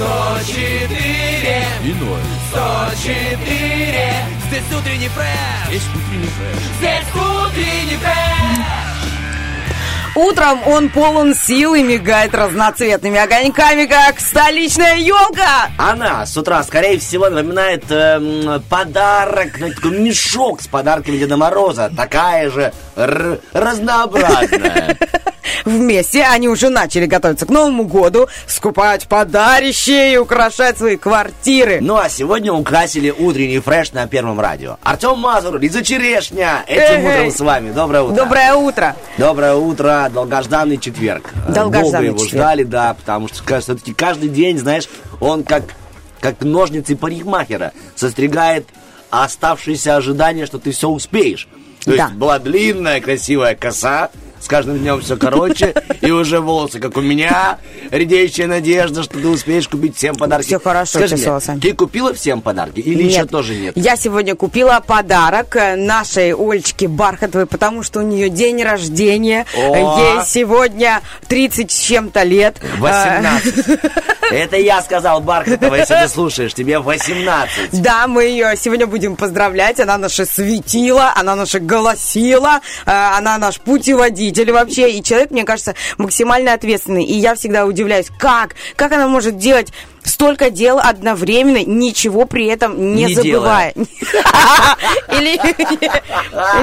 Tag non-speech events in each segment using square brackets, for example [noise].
104 И ноль. 104 Здесь утренний фреш Есть утренний фреш. Здесь утренний фреш Утром он полон сил и мигает разноцветными огоньками, как столичная елка. Она с утра, скорее всего, напоминает эм, подарок, такой мешок с подарками Деда Мороза. Такая же разнообразная. [laughs] Вместе они уже начали готовиться к Новому году, скупать подарища и украшать свои квартиры. Ну а сегодня украсили утренний фреш на Первом радио. Артем Мазур, Лиза Черешня. Этим утром с вами. Доброе утро. Доброе утро. Доброе утро, долгожданный четверг. Э, Долгожданный Долго его четверг. ждали, да, потому что, все-таки каждый день, знаешь, он как, как ножницы парикмахера состригает оставшиеся ожидания, что ты все успеешь. То Да. есть была длинная, красивая коса, с каждым днем все короче, и уже волосы, как у меня, редеющая надежда, что ты успеешь купить всем подарки. Всё хорошо, Скажи мне, ты купила всем подарки или еще тоже нет? Я сегодня купила подарок э, нашей Олечке Бархатовой, потому что у нее день рождения. О! Ей сегодня 30 с чем-то лет. Э, 18. [laughs] Это я сказал, Бархатова, если ты слушаешь, тебе 18. Да, мы ее сегодня будем поздравлять. Она наша светила, она наша голосила, э, она наш путеводитель вообще. И человек, мне кажется, максимально ответственный. И я всегда удивляюсь, как? Как она может делать столько дел одновременно, ничего при этом не, Не забывая? [laughs] Или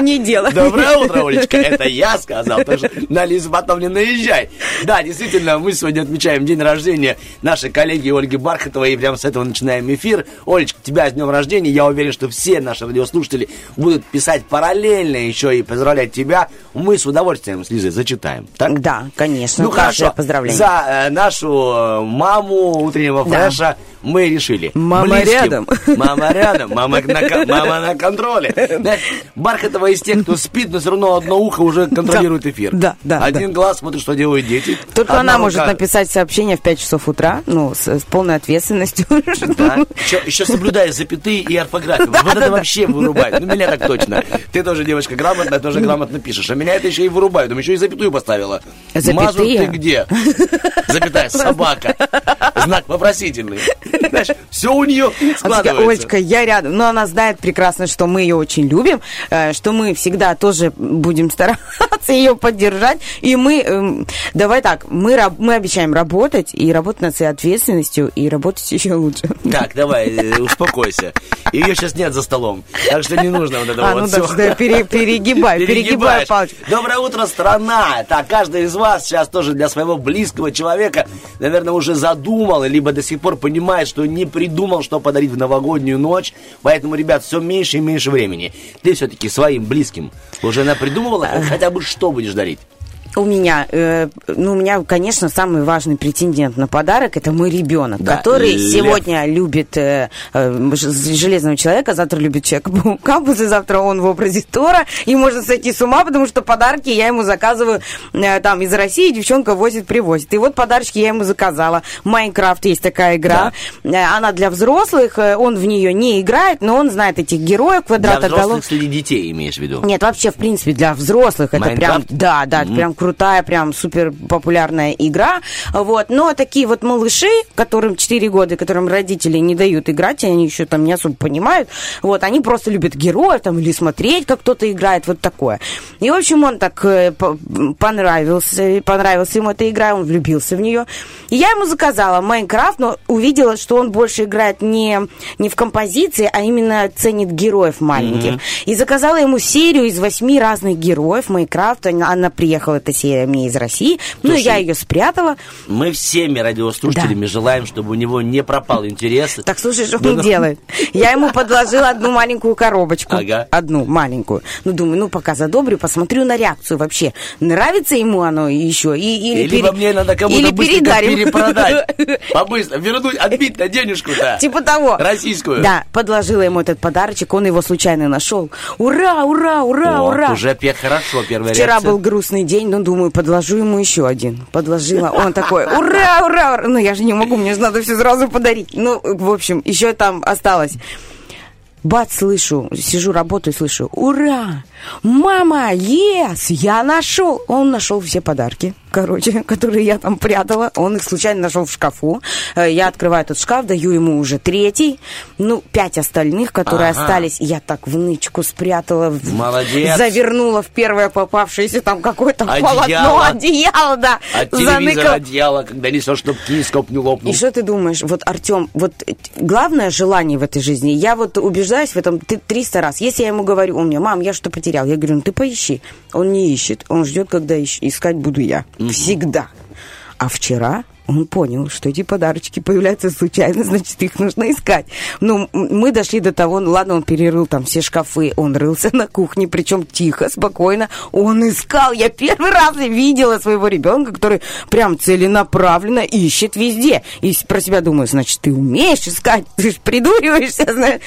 [laughs] не делая. Доброе утро, Олечка. Это я сказал. Так что на Лизу потом не наезжай. Да, действительно, мы сегодня отмечаем день рождения нашей коллеги Ольги Бархатовой. И прямо с этого начинаем эфир. Олечка, тебя с днем рождения. Я уверен, что все наши радиослушатели будут писать параллельно еще и поздравлять тебя. Мы с удовольствием с Лизой зачитаем. Так? Да, конечно. Ну хорошо, Поздравление. за э, нашу э, маму утреннего Да. Фреша мы решили. Мама Близким. рядом. Мама рядом, мама на, мама на контроле. Знаешь, Бархатова из тех, кто спит, но все равно одно ухо уже контролирует эфир. Да, да, Один глаз смотрит, что делают дети. Только Одна она может рука- написать сообщение в 5 часов утра, ну, с, с полной ответственностью. [laughs] Да. Еще, еще соблюдая запятые и орфографию. вот это вообще вырубает. Ну, меня так точно. Ты тоже девочка грамотная, тоже грамотно пишешь. А меня это еще и вырубает. Там еще и запятую поставила. Запятые? Мазур, ты где? Запятая, собака. Знак вопросительный. Знаешь, все у нее складывается. Олечка, я рядом. Но она знает прекрасно, что мы ее очень любим, э, что мы всегда тоже будем стараться [laughs] ее поддержать. И мы, эм, давай так, мы, мы обещаем работать, и работать над своей ответственностью, и работать еще лучше. Так, давай, э, успокойся. Ее сейчас нет за столом. Так что не нужно вот этого А, вот ну всего. да, что я пере- перегибаю [laughs] Перегибаешь. палочку. Доброе утро, страна! Так, каждый из вас сейчас тоже для своего близкого человека, наверное, уже задумал, либо до сих пор понимает, что не придумал, что подарить в новогоднюю ночь. Поэтому, ребят, все меньше и меньше времени. Ты все-таки своим близким уже напридумывала, хотя бы что будешь дарить? У меня, э, ну, у меня, конечно, самый важный претендент на подарок это мой ребенок, Да, который Лев. сегодня любит э, э, железного человека, завтра любит человека-паука, [laughs] послезавтра он в образе Тора, и можно сойти с ума, потому что подарки я ему заказываю э, там из России, девчонка возит, привозит. И вот подарочки я ему заказала. Майнкрафт есть такая игра, Э, она для взрослых, э, он в нее не играет, но он знает этих героев, Для квадратоголов. взрослых среди детей имеешь в виду? Нет, вообще, в принципе, для взрослых это прям, да, да, это прям крутая, прям супер популярная игра. Вот. Но такие вот малыши, которым 4 года, которым родители не дают играть, и они еще там не особо понимают, вот, они просто любят героев там или смотреть, как кто-то играет, вот такое. И, в общем, он так э, по- понравился, понравилась ему эта игра, он влюбился в нее. И я ему заказала Майнкрафт, но увидела, что он больше играет не, не в композиции, а именно ценит героев маленьких. И заказала ему серию из восьми разных героев Майнкрафта. Она приехала, эта сериями из России. Ну, Слушай, я ее спрятала. Мы всеми радиослушателями желаем, чтобы у него не пропал интерес. Так, слушай, что Да, он ну. делает? Я ему подложила одну маленькую коробочку. Ага. Одну маленькую. Ну, думаю, ну, пока задобрю, посмотрю на реакцию вообще. Нравится ему оно еще? И, или пере- мне надо кому-то или передарим. перепродать. [laughs] Побыстро. Вернуть, отбить на денежку-то. Типа того. Российскую. Да, подложила ему этот подарочек, он его случайно нашел. Ура, ура, ура, ура. уже хорошо, первая Вчера реакция. был грустный день, ну, думаю, подложу ему еще один. Подложила. Он такой, ура, ура. Ну, я же не могу, мне же надо все сразу подарить. Ну, в общем, еще там осталось. Бац, слышу, сижу, работаю, слышу, ура, мама, ес, я нашел. Он нашел все подарки, короче, [laughs] которые я там прятала. Он их случайно нашел в шкафу. Э, Я открываю этот шкаф, даю ему уже третий. Ну, пять остальных, которые Ага. остались, я так в нычку спрятала. Молодец. Завернула в первое попавшееся там какое-то Одеяло. полотно, [laughs] одеяло, да. От телевизора одеяло, когда несешь, чтобы кинескоп не лопнул. И что ты думаешь? Вот, Артем, вот э, главное желание в этой жизни. Я вот убеждаюсь в этом ты- 300 раз. Если я ему говорю, он мне, мам, я что потерял? Я говорю, ну ты поищи. Он не ищет. Он ждет, когда ищ- искать буду я. Всегда. А вчера он понял, что эти подарочки появляются случайно, [laughs] значит, их нужно искать. Ну, мы дошли до того, ну, ладно, он перерыл там все шкафы, он рылся [laughs] на кухне, причем тихо, спокойно. Он искал. Я первый раз видела своего ребенка, который прям целенаправленно ищет везде. И про себя думаю, значит, ты умеешь искать, ты же придуриваешься, [laughs] знаешь.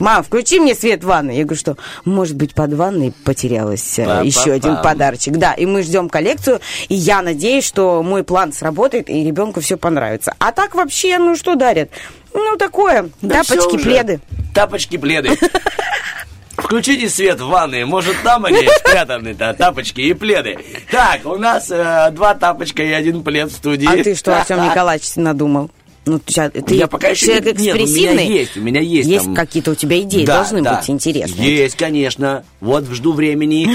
Мам, включи мне свет в ванной. Я говорю, что, может быть, под ванной потерялась э, Па-па-пам. еще один подарочек. Да, и мы ждем коллекцию, и я надеюсь, что мой план сработает, и ребенку все понравится. А так вообще, ну что дарят? Ну, такое, Да тапочки, пледы. Тапочки, пледы. [laughs] Включите свет в ванной, может там они спрятаны-то, тапочки и пледы. Так, у нас э, два тапочка и один плед в студии. А ты что, Артем [laughs] Николаевич, надумал? Ну, ты, ща- ты Я пока еще человек не- нет, у меня экспрессивный? есть, у меня есть Есть там- какие-то у тебя идеи, Да, должны да. быть интересные. Есть, конечно. Вот жду времени.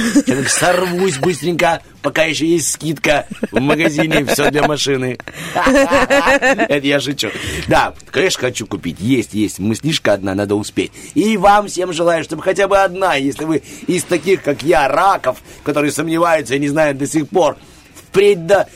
Сорвусь быстренько, пока еще есть скидка в магазине. Все для машины. [laughs] Это я шучу. Да, конечно, хочу купить. Есть, есть. Мыслишка одна, надо успеть. И вам всем желаю, чтобы хотя бы одна, если вы из таких, как я, раков, которые сомневаются и не знают до сих пор, впредь до,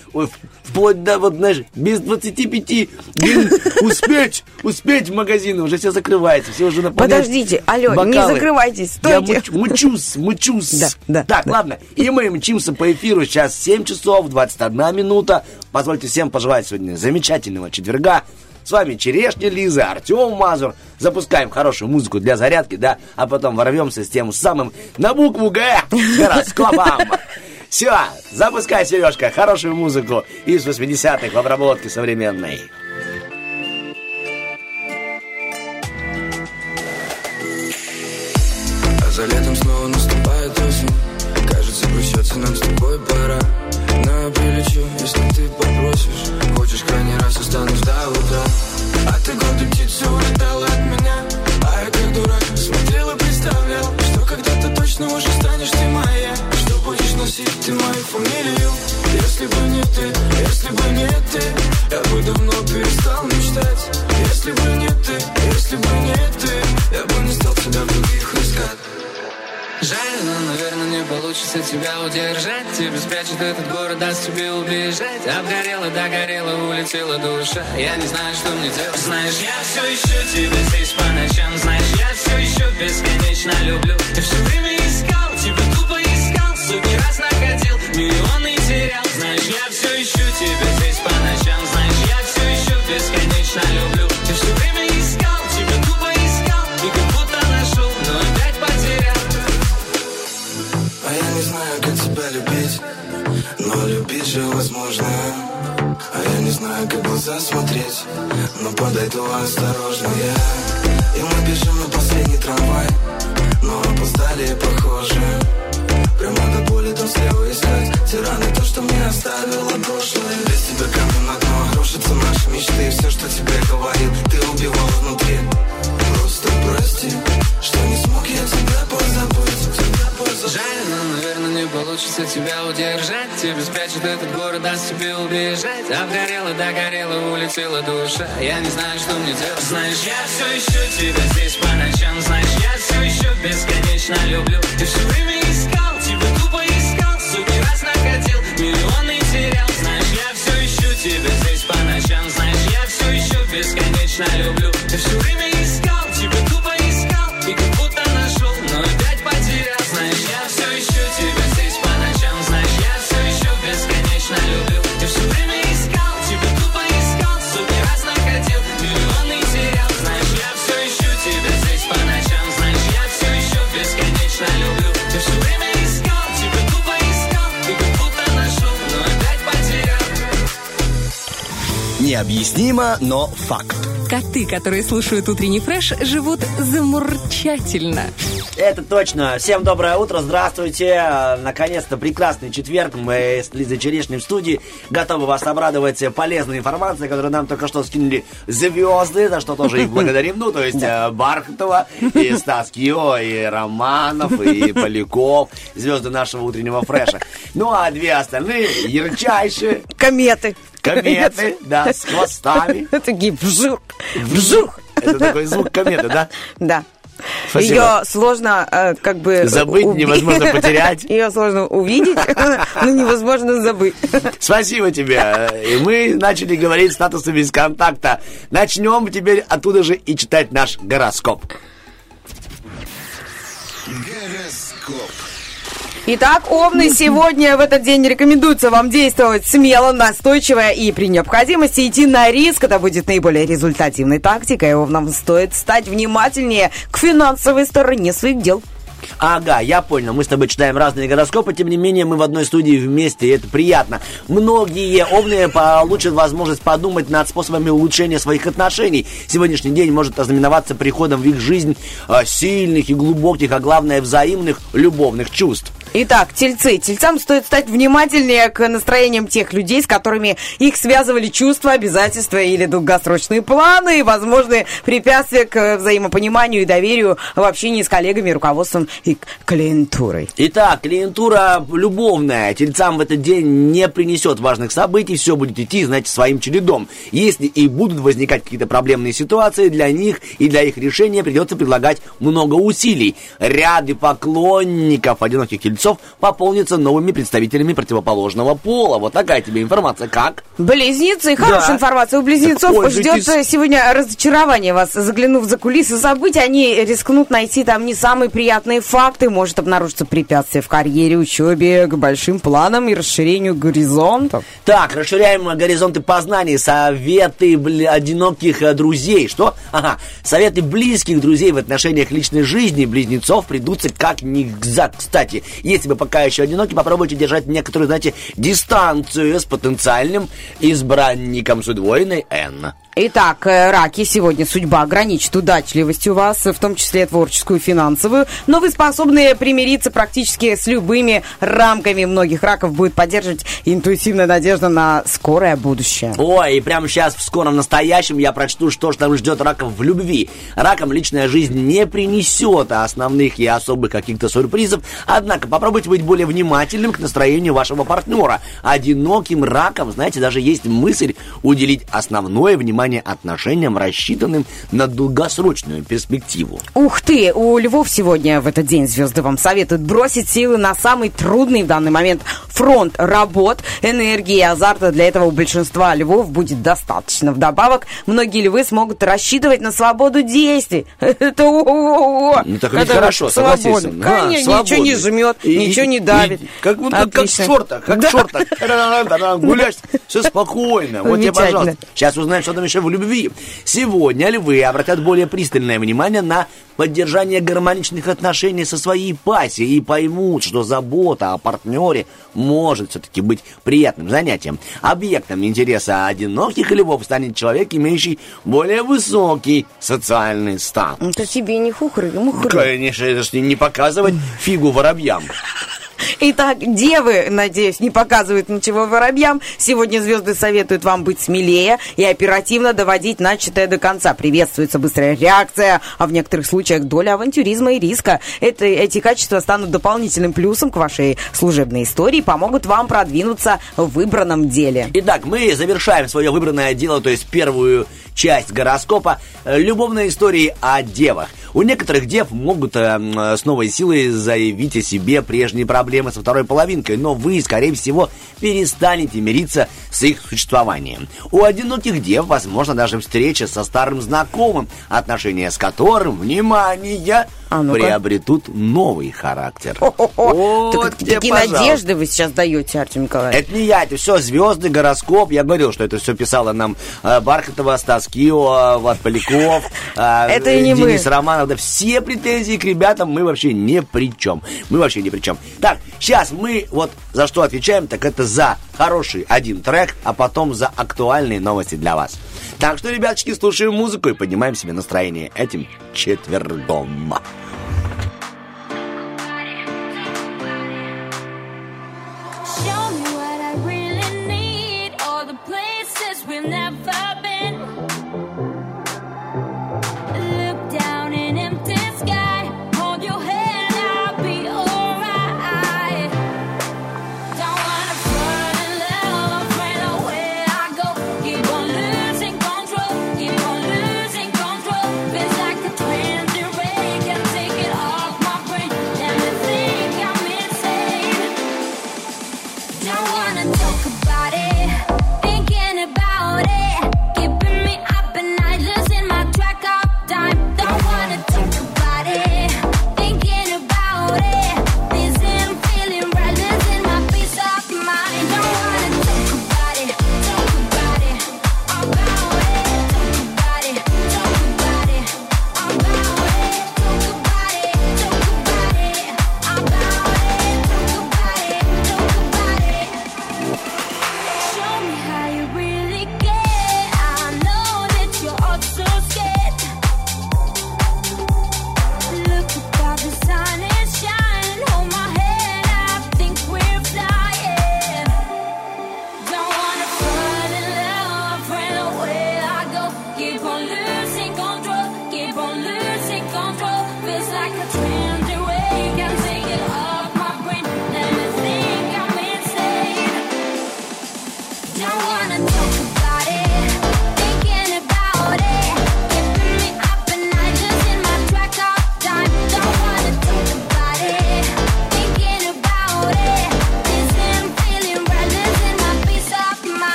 вплоть до, вот, знаешь, без 25 блин, успеть, успеть в магазин, уже все закрывается, все уже наполняют Подождите, алло, не бокалы. закрывайтесь, Я стойте. муч- мучусь, мучусь. Да, да, так, да. ладно, и мы мчимся по эфиру, сейчас 7 часов 21 минута, позвольте всем пожелать сегодня замечательного четверга, с вами Черешня Лиза, Артем Мазур. Запускаем хорошую музыку для зарядки, да, а потом ворвемся с тем самым на букву Г [laughs] гороскопом. Все, запускай, Сережка, хорошую музыку из 80-х в обработке современной. А за летом снова наступает осень. Кажется, прощаться нам с тобой пора. Но я прилечу, если ты попросишь. Хочешь крайний раз останусь до утра. А ты гордой птицей улетала от меня. А я как дурак смотрел и представлял Что когда-то точно уже станешь ты будешь носить мою фамилию. Если бы не ты, если бы не ты Я бы давно перестал мечтать. Если бы не ты, если бы не ты Я бы не стал тебя в других искать. Жаль, но, наверное, не получится тебя удержать. Тебе спрячет этот город, даст тебе убежать. Обгорела, догорела, улетела душа. Я не знаю, что мне делать. Знаешь, я все ищу тебя здесь по ночам. Знаешь, я все еще бесконечно. Люблю. Я все время Находил, миллионы терял Знаешь, я все ищу тебя здесь по ночам. Знаешь, я все еще бесконечно. Люблю. Я все время искал, тебя тупо искал И как будто нашел, но опять потерял. А я не знаю, как тебя любить Но любить же возможно. А я не знаю, как глаза смотреть Но подойду осторожно я. И мы бежим на последний трамвай Но опоздали, похоже. Прямо до слева искать Те раны, то, что мне оставило прошлое. Без тебя камнем на дно рушатся наши мечты. Все, что тебе говорил, ты убивал внутри. Просто прости, что не смог я тебя позабыть. Тебя позабыть. Жаль, но, наверное, не получится тебя удержать. Тебе спрячет этот город, даст тебе убежать. Обгорела, догорела, улетела душа. Я не знаю, что мне делать. Знаешь, я все ищу тебя здесь по ночам. Знаешь, я все еще бесконечно люблю. И все время искал, Миллионы терял, знаешь, я все ищу тебя здесь по ночам. Знаешь, я все ищу, бесконечно люблю. Ты все время Необъяснимо, но факт. Коты, которые слушают утренний фреш, живут замурчательно. Это точно. Всем доброе утро, здравствуйте. Наконец-то прекрасный четверг. Мы с Лизой Черешней в студии готовы вас обрадовать полезной информацией, которую нам только что скинули звезды, за что тоже их благодарим. Ну, то есть э, Бархатова, и Стас Кио, и Романов, и Поляков, звезды нашего утреннего фреша. Ну, а две остальные ярчайшие Кометы. кометы, да, с хвостами. Такие вжух, вжух. Это такой звук кометы, да? Да. Спасибо. Ее сложно э, как бы... Забыть уби- невозможно потерять. [laughs] Ее сложно увидеть, [laughs] но невозможно забыть. [laughs] Спасибо тебе. И мы начали говорить статусы без контакта. Начнем теперь оттуда же и читать наш гороскоп. Итак, Овны, сегодня в этот день рекомендуется вам действовать смело, настойчиво и при необходимости идти на риск. Это будет наиболее результативной тактикой. Овнам стоит стать внимательнее к финансовой стороне своих дел. Ага, я понял. Мы с тобой читаем разные гороскопы, тем не менее мы в одной студии вместе, и это приятно. Многие овны получат возможность подумать над способами улучшения своих отношений. Сегодняшний день может ознаменоваться приходом в их жизнь а, сильных и глубоких, а главное взаимных любовных чувств. Итак, тельцы. Тельцам стоит стать внимательнее к настроениям тех людей, с которыми их связывали чувства, обязательства или долгосрочные планы, и возможные препятствия к взаимопониманию и доверию в общении с коллегами, руководством и клиентурой. Итак, клиентура любовная тельцам в этот день не принесет важных событий, все будет идти, знаете, своим чередом. Если и будут возникать какие-то проблемные ситуации, для них и для их решения придется предлагать много усилий. Ряды поклонников одиноких тельцов пополнятся новыми представителями противоположного пола. Вот такая тебе информация. Как? Близнецы. Хорошая Да. информация. У близнецов Так ждет э, сегодня разочарование вас. Заглянув за кулисы событий, они рискнут найти там не самые приятные факты. Может обнаружиться препятствие в карьере, учебе, к большим планам и расширению горизонтов. Так, расширяем горизонты познаний. Советы бли- одиноких э, друзей. Что? Ага. Советы близких друзей в отношениях личной жизни близнецов придутся как нельзя кстати. Если вы пока еще одиноки, попробуйте держать некоторую, знаете, дистанцию с потенциальным избранником с удвоенной N. Итак, э, раки, сегодня судьба ограничит удачливость у вас, в том числе творческую, финансовую, но вы способны примириться практически с любыми рамками. Многих раков будет поддерживать интуитивная надежда на скорое будущее. Ой, и прямо сейчас в скором настоящем я прочту, что же там ждет раков в любви. Ракам личная жизнь не принесет основных и особых каких-то сюрпризов, однако попробуйте быть более внимательным к настроению вашего партнера. Одиноким ракам, знаете, даже есть мысль уделить основное внимание отношениям, рассчитанным на долгосрочную перспективу. Ух ты, у львов сегодня в этот день звезды вам советуют бросить силы на самый трудный в данный момент фронт работ, энергии и азарта. Для этого у большинства львов будет достаточно. Вдобавок, многие львы смогут рассчитывать на свободу действий. [laughs] Это о-о-о-о. Ну, так Это хорошо, согласись мной. А, Конечно, ничего не жмет, ничего не давит. Как будто как шортах, как. Та-да-да-да, Гулять, все спокойно. Вот тебе, пожалуйста. Сейчас узнаем, что там еще в любви. Сегодня львы обратят более пристальное внимание на поддержание гармоничных отношений со своей пассией и поймут, что забота о партнере может все-таки быть приятным занятием. Объектом интереса одиноких львов станет человек, имеющий более высокий социальный статус. Это тебе не хухры, мухры. Конечно, это ж не показывать фигу воробьям. Итак, девы, надеюсь, не показывают ничего воробьям. Сегодня звезды советуют вам быть смелее и оперативно доводить начатое до конца. Приветствуется быстрая реакция, а в некоторых случаях доля авантюризма и риска. Это, эти качества станут дополнительным плюсом к вашей служебной истории, помогут вам продвинуться в выбранном деле. Итак, мы завершаем свое выбранное дело, то есть первую часть гороскопа э, любовной истории о девах. У некоторых дев могут э, э, с новой силой заявить о себе прежние проблемы со второй половинкой, но вы, скорее всего, перестанете мириться с их существованием. У одиноких дев, возможно, даже встреча со старым знакомым, отношения с которым, внимание, А ну-ка. приобретут новый характер. О-о-о. Вот Так, тебе, такие пожалуйста. надежды вы сейчас даете, Артем Николаевич. Это не я, это все звезды, гороскоп. Я говорил, что это все писала нам э, Бархатова, Стаскио, Влад Поляков, [laughs] э, Это и не мы. Денис Романов. Да все претензии к ребятам мы вообще ни при чем. Мы вообще ни при чем. Так, сейчас мы вот за что отвечаем, так это за хороший один трек, а потом за актуальные новости для вас. Так что, ребяточки, слушаем музыку и поднимаем себе настроение этим четвергом. Show me what I really need. All the places we've never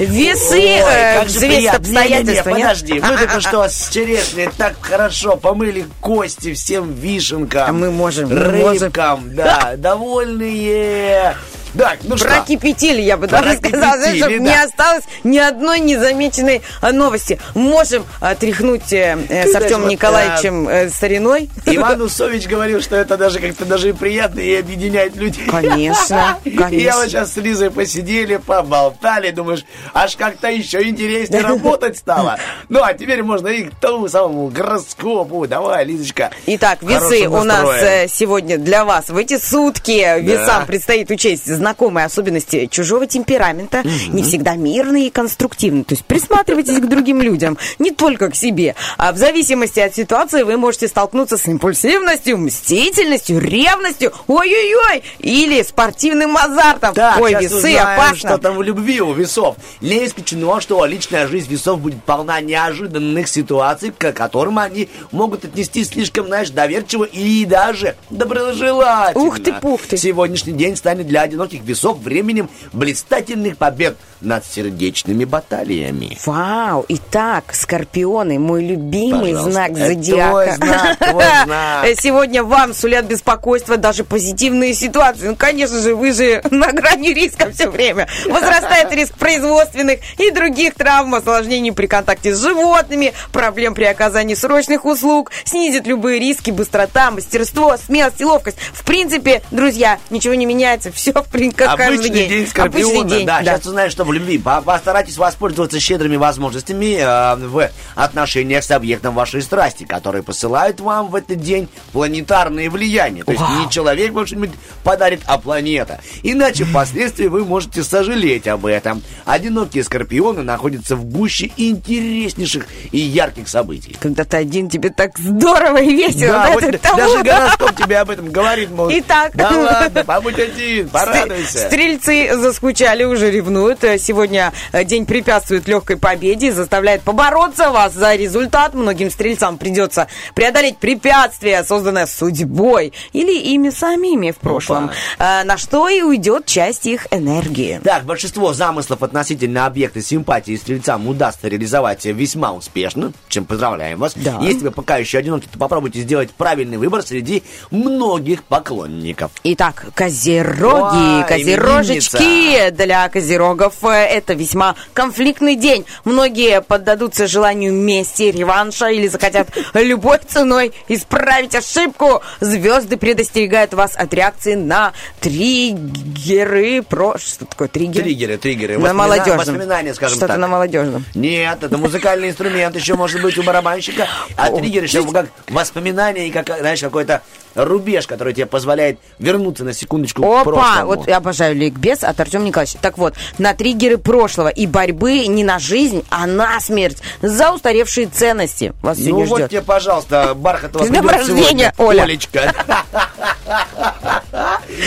Весы Ой, э. Не-не-не, обстоятельства, нет? подожди, мы только [laughs] что с черешней так хорошо помыли кости всем вишенкам. А мы можем, мы можем. Рыбкам, да, [laughs] довольные. Так, ну что? Прокипятили, я бы даже сказала, чтобы да. не осталось ни одной незамеченной э, новости. Можем э, тряхнуть э, э, с Артемом вот, Николаевичем э, стариной. Иван Усович говорил, что это даже как-то даже и приятно и объединяет людей. Конечно, [laughs] И я конечно. вот сейчас с Лизой посидели, поболтали, думаешь, аж как-то еще интереснее [laughs] работать стало. Ну, а теперь можно и к тому самому гороскопу. Давай, Лизочка. Итак, весы у нас э, сегодня для вас в эти сутки весам предстоит учесть знакомые особенности чужого темперамента, не всегда мирные и конструктивные. То есть присматривайтесь к другим людям, не только к себе. А в зависимости от ситуации вы можете столкнуться с импульсивностью, мстительностью, ревностью, ой-ой-ой, или спортивным азартом. Так, Ой, весы, узнаем, опасно. что там в любви у весов. Не исключено, что личная жизнь весов будет полна неожиданных ситуаций, к которым они могут отнести слишком, знаешь, доверчиво и даже доброжелательно. Ух ты, пух ты. Сегодняшний день станет для одиноких весов временем блистательных побед над сердечными баталиями. Вау! Итак, скорпионы, мой любимый Пожалуйста. знак Это зодиака. твой знак, твой [laughs] знак. Сегодня вам сулят беспокойство даже позитивные ситуации. Ну, конечно же, вы же [laughs] на грани риска все время. Возрастает риск производственных и других травм, осложнений при контакте с животными, проблем при оказании срочных услуг, снизит любые риски, быстрота, мастерство, смелость и ловкость. В принципе, друзья, ничего не меняется, все в как каждый Обычный день. день Скорпиона. Обычный день, да, да. сейчас узнаешь, что в любви. По- Постарайтесь воспользоваться щедрыми возможностями э, в отношениях с объектом вашей страсти, которые посылают вам в этот день планетарные влияния. То есть Вау. не человек вам что-нибудь подарит, а планета. Иначе впоследствии вы можете сожалеть об этом. Одинокие скорпионы находятся в гуще интереснейших и ярких событий. Когда ты один, тебе так здорово и весело. Да, да, вот ты даже гороскоп тебе об этом говорит, мол, Итак. да ладно, побудь один, порадуйся. Стрельцы заскучали, уже ревнуют. Сегодня э, день препятствует легкой победе, заставляет побороться вас за результат. Многим стрельцам придется преодолеть препятствия, созданное судьбой или ими самими в прошлом, э, на что и уйдет часть их энергии. Так, большинство замыслов относительно объекта симпатии стрельцам удастся реализовать весьма успешно, чем поздравляем вас. Да. Если вы пока еще одиноки, то попробуйте сделать правильный выбор среди многих поклонников. Итак, козероги, Ой, козерожечки для козерогов э, это весьма конфликтный день. Многие поддадутся желанию мести, реванша или захотят [laughs] любой ценой исправить ошибку. Звезды предостерегают вас от реакции на триггеры. Про... Что такое триггер? Триггеры, триггеры. На молодежном. Воспоминания, скажем Что-то так. на молодежном. Нет, это музыкальный инструмент, еще может быть у барабанщика. А О, триггер еще как воспоминание и как, знаешь, какой-то рубеж, который тебе позволяет вернуться на секундочку к Опа! прошлому. Вот я обожаю ликбез от Артема Николаевича. Так вот, на триггеры прошлого и борьбы не на жизнь, а на смерть за устаревшие ценности. Вас Ну сегодня вот ждет. тебе, пожалуйста, Бархатова С днем рождения, сегодня, Оля. Олечка.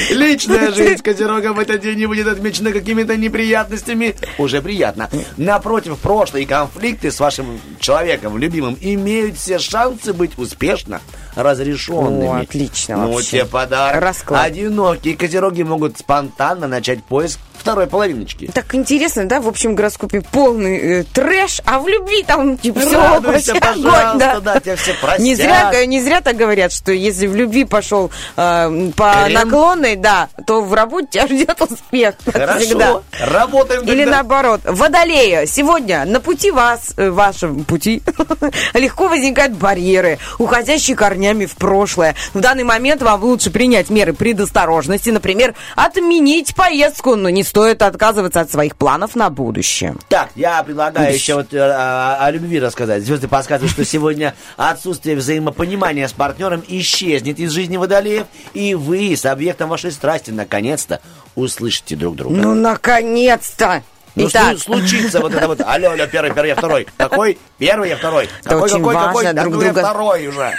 Личная [laughs] жизнь Козерога в этот день не будет отмечена какими-то неприятностями. Уже приятно. Напротив, прошлые конфликты с вашим человеком, любимым, имеют все шансы быть успешно разрешенными. О, отлично Ну, вообще. тебе подарок. Расклад. Одинокие козероги могут спонтанно начать поиск второй половиночки. Так интересно, да? В общем гороскопе полный э, трэш, а в любви там типа все Радуйся, пожалуйста, да, тебя все простят. Не зря, э, не зря так говорят, что если в любви пошел э, по Крем. наклонной, да, то в работе тебя ждет успех. [laughs] Хорошо, всегда. работаем Или тогда. наоборот, водолея. Сегодня на пути вас, э, вашем пути, [laughs] легко возникают барьеры, уходящие корнями в прошлое. В данный момент вам лучше принять меры предосторожности, например, отменить поездку, но не стоит отказываться от своих планов на будущее. Так, я предлагаю еще вот э, о, о любви рассказать. Звезды подсказывают, что сегодня отсутствие взаимопонимания с партнером исчезнет из жизни водолеев, и вы с объектом вашей страсти наконец-то услышите друг друга. Ну, наконец-то! Ну, Итак, что случится вот это вот, алло, алло, первый, первый, я второй. Какой? Первый, я второй. Это какой, очень какой, важно какой? Да друг ну, я друга- второй уже.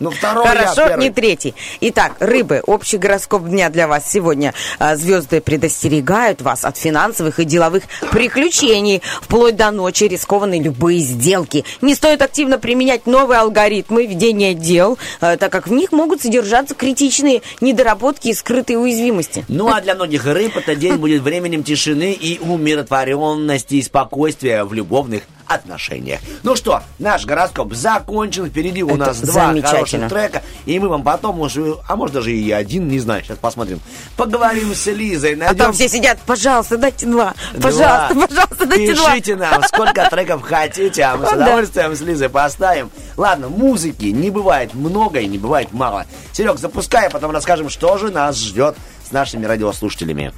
Ну, второй я Хорошо, первый. не третий. Итак, рыбы, общий гороскоп дня для вас сегодня. А, Звезды предостерегают вас от финансовых и деловых приключений. Вплоть до ночи рискованы любые сделки. Не стоит активно применять новые алгоритмы ведения дел, а, так как в них могут содержаться критичные недоработки и скрытые уязвимости. Ну, а для многих рыб этот день будет временем тишины и умиротворенности и спокойствия в любовных отношениях. Ну что, наш гороскоп закончен. Впереди у Это нас два хороших трека. И мы вам потом уже, а может даже и один, не знаю, сейчас посмотрим. Поговорим с Лизой. А Найдем там все сидят, пожалуйста, дайте два. два. Пожалуйста, пожалуйста, дайте два. Пишите нам, сколько треков хотите, а мы с удовольствием с Лизой поставим. Ладно, музыки не бывает много и не бывает мало. Серег, запускай, а потом расскажем, что же нас ждет с нашими радиослушателями.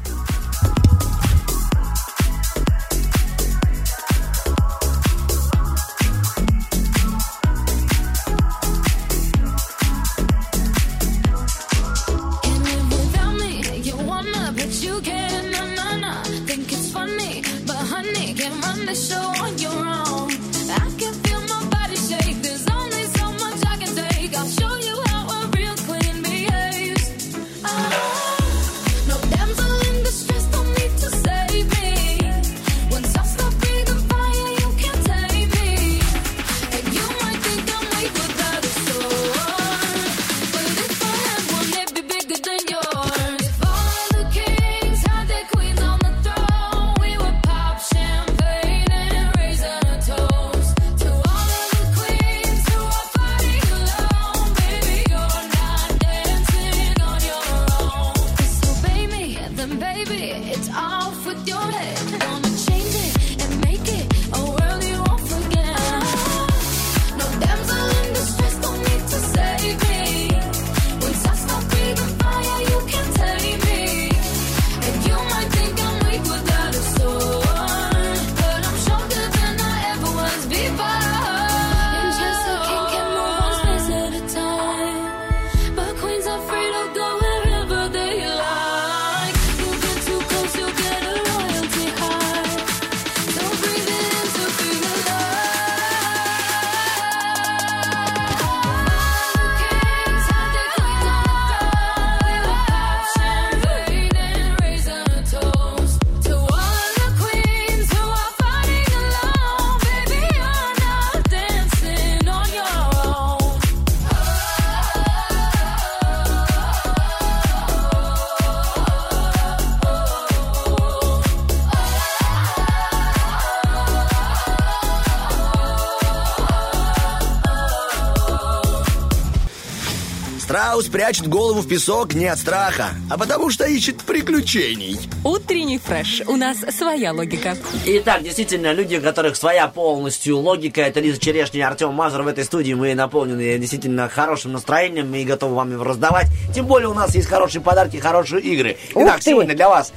Страус прячет голову в песок не от страха, а потому что ищет приключений. Утренний фреш. У нас своя логика. Итак, действительно, люди, у которых своя полностью логика, это Лиза Черешня и Артем Мазур в этой студии. Мы наполнены действительно хорошим настроением и готовы вам его раздавать. Тем более у нас есть хорошие подарки, хорошие игры. Ух Итак, ты! сегодня для вас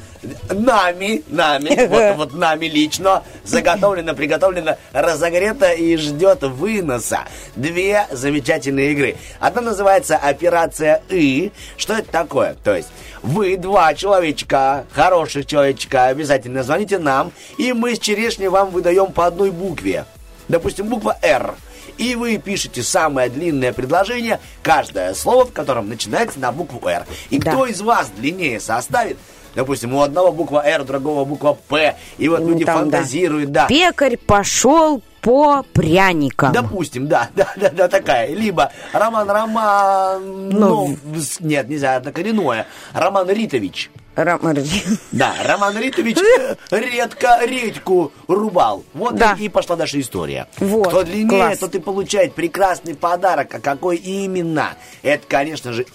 нами, нами, [laughs] вот, вот нами лично, заготовлено, приготовлено, разогрето и ждет выноса. Две замечательные игры. Одна называется «Операция И». Что это такое? То есть вы, два человечка, хороших человечка, обязательно звоните нам, и мы с черешней вам выдаем по одной букве. Допустим, буква «Р». И вы пишете самое длинное предложение, каждое слово, в котором начинается на букву «Р». И Да. кто из вас длиннее составит, допустим, у одного буква «Р», у другого буква «П», и вот люди Там, да. фантазируют, да. Пекарь пошел по пряникам. Допустим, да, [laughs] да, да, да, такая. Либо Роман Роман... Ну, нет, нельзя, это коренное. Роман Ритович. Роман- [laughs] Да, Роман Ритович [laughs] редко редьку рубал. Вот Да. и, и пошла наша история. Вот, Кто длиннее, класс. тот и получает прекрасный подарок. А какой именно? Это, конечно же,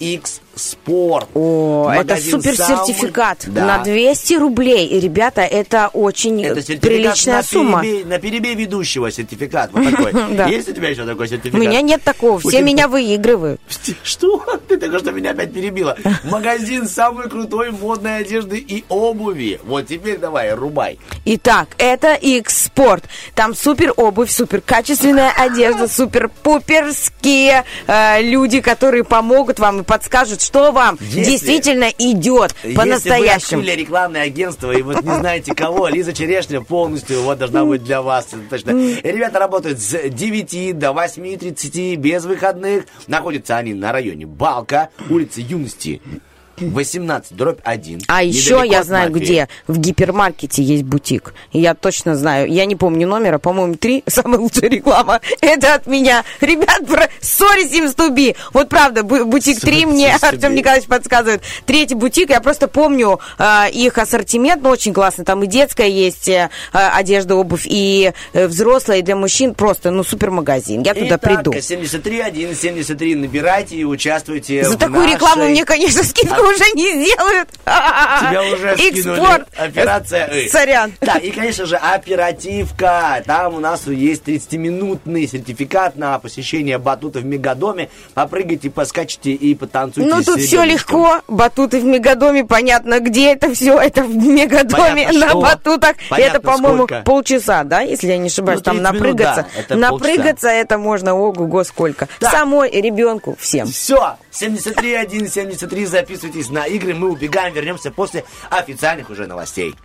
X-Sport. О, это супер сертификат Да. на 200 рублей. И, ребята, это очень Это приличная на сумма. перебей, на перебей ведущего сертификат. [laughs] Вот такой. Да. Есть у тебя еще такой У сертификат? меня нет такого. У Все тебя- меня выигрывают. [laughs] Что? Ты только что меня опять перебила. Магазин самой крутой модной одежды и обуви. Вот теперь давай, рубай. Итак, это X-Sport. Там супер обувь, супер качественная [laughs] одежда, супер пуперские э, люди, которые помогут вам и подскажут, что вам Если- действительно идет Если вы по-настоящему. рекламное агентство и вот не знаете кого, Лиза Черешня полностью вот должна быть для вас. Точно. Ребята работают с 9 до 8.30 без выходных. Находятся они на районе Балка, улица Юности. 18, дробь 1. А еще я знаю, где. В гипермаркете есть бутик. Я точно знаю. Я не помню номера. По-моему, три. [laughs] Самая лучшая реклама. Это от меня. Ребят, про... стуби. Вот правда, бу- бутик 3 Ссорись мне. [laughs] Артем Николаевич подсказывает. Третий бутик. Я просто помню э, их ассортимент. Ну, очень классно. Там и детская есть э, э, одежда, обувь, и э, взрослая, и для мужчин. Просто, ну, супермагазин. Я туда приду. 73 1 73 набирайте и участвуйте За такую нашей- рекламу мне, конечно, скидку [laughs] уже не сделают. Тебя уже скинули. Экспорт. Операция. Сорян. Да, и, конечно же, оперативка. Там у нас есть 30-минутный сертификат на посещение батута в Мегадоме. Попрыгайте, поскачете и потанцуйте Ну, тут все легко. Батуты в Мегадоме, понятно, где это все. Это в Мегадоме Понятно, на что. батутах. Понятно, это, по-моему, полчаса, да, если я не ошибаюсь. Ну, Там 30 минут, напрыгаться. да, это напрыгаться это можно, ого-го, сколько. Так. Самой ребенку всем. Все, 73 1 73 записывайтесь на игры. Мы убегаем, вернемся после официальных уже новостей.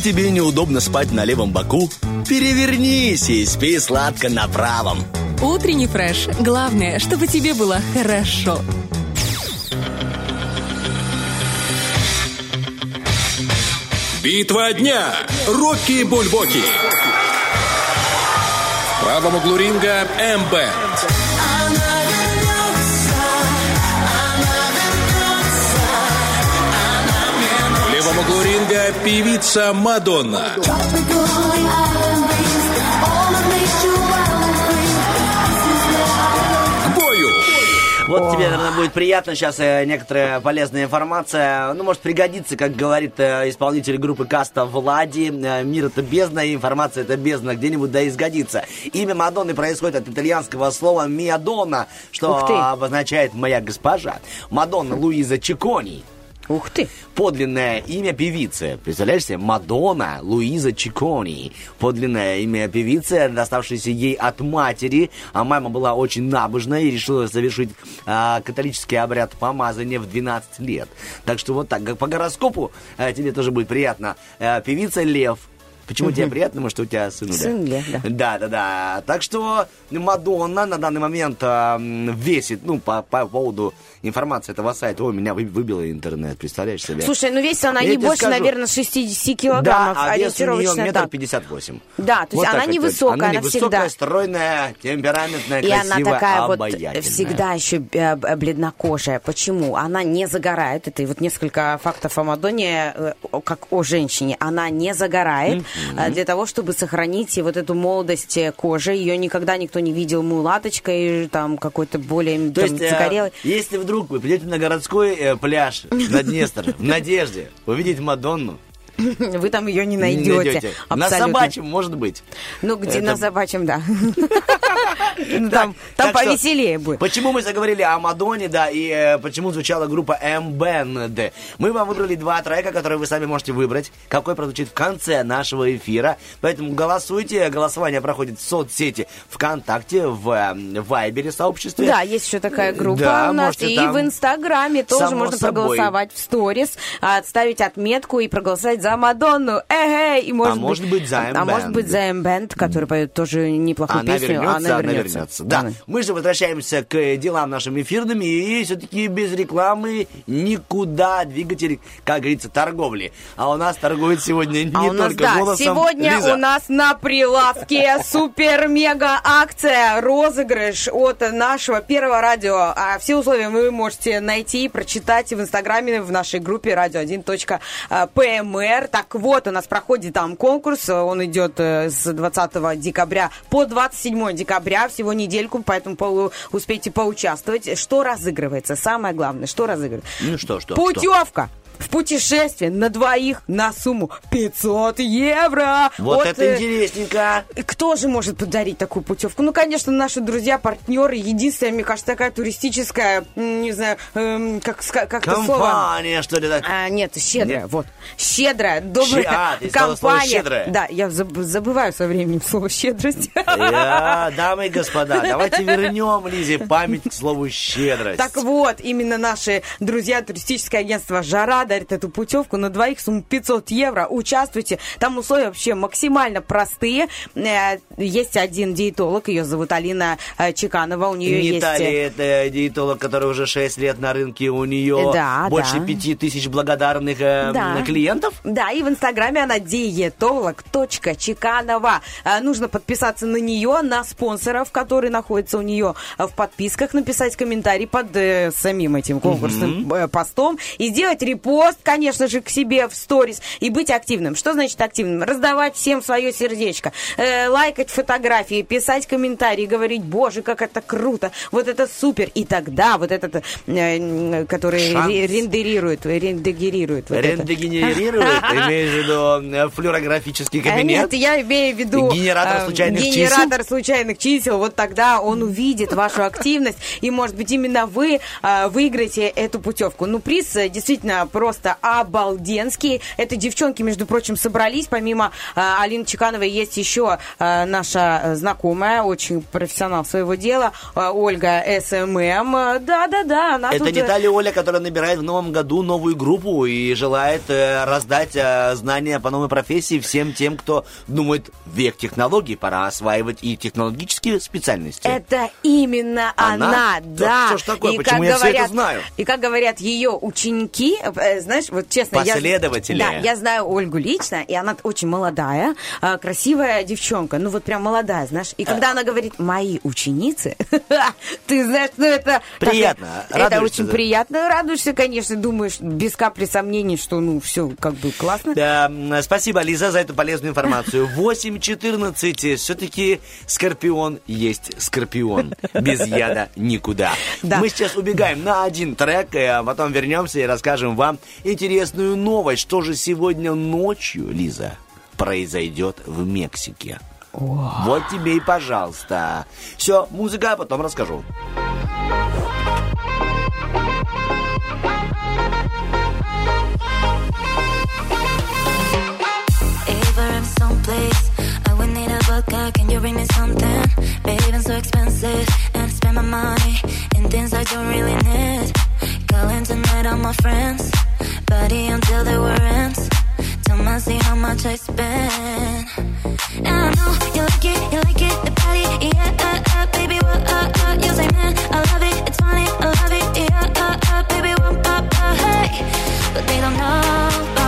Если тебе неудобно спать на левом боку, перевернись и спи сладко на правом. Утренний фреш. Главное, чтобы тебе было хорошо. Битва дня. Рокки Бульбоки. В правом углу ринга MBAND. В левом углу ринга певица Мадонна. Вот тебе, наверное, будет приятно сейчас э, некоторая полезная информация. Ну, может пригодится, как говорит э, исполнитель группы Каста Влади. Э, Мир это бездна, и информация это бездна. Где-нибудь да и сгодится. Имя Мадонны происходит от итальянского слова «миадонна», что обозначает «моя госпожа». Мадонна Луиза Чикони. Ух ты. Подлинное имя певицы. Представляешь себе? Мадонна Луиза Чикони. Подлинное имя певицы, доставшееся ей от матери. А мама была очень набожная и решила совершить а, католический обряд помазания в 12 лет. Так что вот так. Как По гороскопу а, тебе тоже будет приятно. А, певица Лев. Почему тебе приятно? Может, у тебя сын, Сын Лев, да. Да, да, да. Так что Мадонна на данный момент а, весит, ну, по, по поводу информации этого сайта. Ой, меня вы- выбило интернет, представляешь себе? Слушай, ну весит она Я не больше, скажу. наверное, 60 да, килограммов. а вес у нее метр пятьдесят восемь. Да, то есть она невысокая, она, она всегда. стройная, темпераментная, И она красивая, такая вот всегда еще э, бледнокожая. Почему? Она не загорает. Это вот несколько фактов о Мадонне, э, как о женщине. Она не загорает э, для того, чтобы сохранить вот эту молодость э, кожи. Ее никогда никто не видел мулаточкой, там какой-то более То там, есть, э, загорелой. если вдруг вы придете на городской э, пляж на Днестр в [laughs] надежде увидеть Мадонну, Вы там ее не не найдете. На собачьем, может быть. Ну, где Это- на собачьем, да. [laughs] Ну, Там повеселее будет. Почему мы заговорили о Мадоне, да, и э, почему звучала группа M-Band? Мы вам выбрали два трека, которые вы сами можете выбрать, какой прозвучит в конце нашего эфира. Поэтому голосуйте. Голосование проходит в соцсети ВКонтакте, в э, Вайбере сообществе. Да, есть еще такая группа Да, у нас. И там. в Инстаграме тоже Само можно собой. проголосовать в сторис, а, отставить отметку и проголосовать за Мадонну. Эй, и может, А может быть, за А M-Band. может быть, за М-Бенд, который поет тоже неплохую Она песню. вернется, она она вернется. вернется. Да. Она- Мы же возвращаемся к делам нашим эфирным, и все-таки без рекламы никуда двигатель, как говорится, торговли. А у нас торгует сегодня не А у нас, только да, голосом сегодня Лиза. у нас на прилавке [laughs] супер-мега-акция, розыгрыш от нашего первого радио. А все условия вы можете найти и прочитать в Инстаграме в нашей группе radio1.pmr. Так вот, у нас проходит там конкурс, он идет э, с 20 декабря по 27 декабря, всего недельку, поэтому по- успейте поучаствовать. Что разыгрывается? Самое главное, что разыгрывается? Ну что, что, что? В путешествие на двоих на сумму 500 евро. Вот это э, интересненько. Кто же может подарить такую путевку? Ну, конечно, наши друзья, партнеры. Единственная, мне кажется, такая туристическая, не знаю, эм, как, ска- как это слово... Компания, что ли, так? А, нет, щедрая, Нет. вот. Щедрая, добрая Щ- а, компания. «щедрая». Да, я заб- забываю со временем слово щедрость. Я, дамы и господа, давайте вернем Лизе память к слову щедрость. Так вот, именно наши друзья, туристическое агентство «Жара» дарит эту путевку на двоих сумму 500 евро. Участвуйте. Там условия вообще максимально простые. Э, Есть один диетолог, ее зовут Алина э, Чеканова. У нее Не есть... та ли э, это диетолог, который уже 6 лет на рынке, у нее Да, больше да. 5 тысяч благодарных Да. клиентов? Да, и в Инстаграме она диетолог.чеканова. Нужно подписаться на нее, на спонсоров, которые находятся у нее в подписках, написать комментарий под самим этим конкурсным э, постом и сделать репост, конечно же, к себе в сторис и быть активным. Что значит активным? Раздавать всем свое сердечко, э, лайкать фотографии, писать комментарии, говорить, боже, как это круто, вот это супер. И тогда вот этот, э, который Шанс. ре- рендерирует, рендегенирует. Вот. Рендегенерирует, [laughs] имеешь в виду э, флюорографический кабинет? Нет, я имею в виду Генератор э, случайных чисел? генератор случайных чисел. Вот тогда он увидит вашу активность, и, может быть, именно вы э, выиграете эту путевку. Ну, приз действительно просто обалденский. Это девчонки, между прочим, собрались. Помимо э, Алины Чекановой есть еще э, наша э, знакомая, очень профессионал своего дела, э, Ольга SMM. Э, Да-да-да, она Это тут, не э, та ли Оля, которая набирает в новом году новую группу и желает э, раздать э, знания по новой профессии всем тем, кто думает, век технологий, пора осваивать и технологические специальности. Это именно Она? она, Да да. что ж такое, И почему я всё это говорят- знаю? И как говорят ее ученики, э, знаешь, вот честно, я- Последователи. да, я знаю Ольгу лично, и она очень молодая, э, красивая девчонка, ну вот прям молодая, знаешь. И когда она говорит «мои ученицы», [laughs] ты знаешь, ну это... Приятно, Это радуешься, очень приятно, радуешься, конечно, думаешь без капли сомнений, что ну все как бы классно. Да, спасибо, Лиза, за эту полезную информацию. [laughs] 8.14. Все-таки Скорпион есть Скорпион. [laughs] Без яда никуда. Да. Мы сейчас убегаем на один трек, а потом вернемся и расскажем вам интересную новость. Что же сегодня ночью, Лиза, произойдет в Мексике? Вот тебе и пожалуйста. Все, музыка, а потом расскажу. If I'm someplace, I would need a vodka. Can you bring me something? Babe, I'm so expensive. And spend my money in things I don't really need. Calling tonight on my friends. Party until the war ends. Tell me see how much I spend. And I know you like it, you like it, the party, yeah, uh, uh, baby, what, uh, uh, you say, man, I love it, it's funny, I love it, yeah, uh, uh, baby, what, uh, uh, hey, but they don't know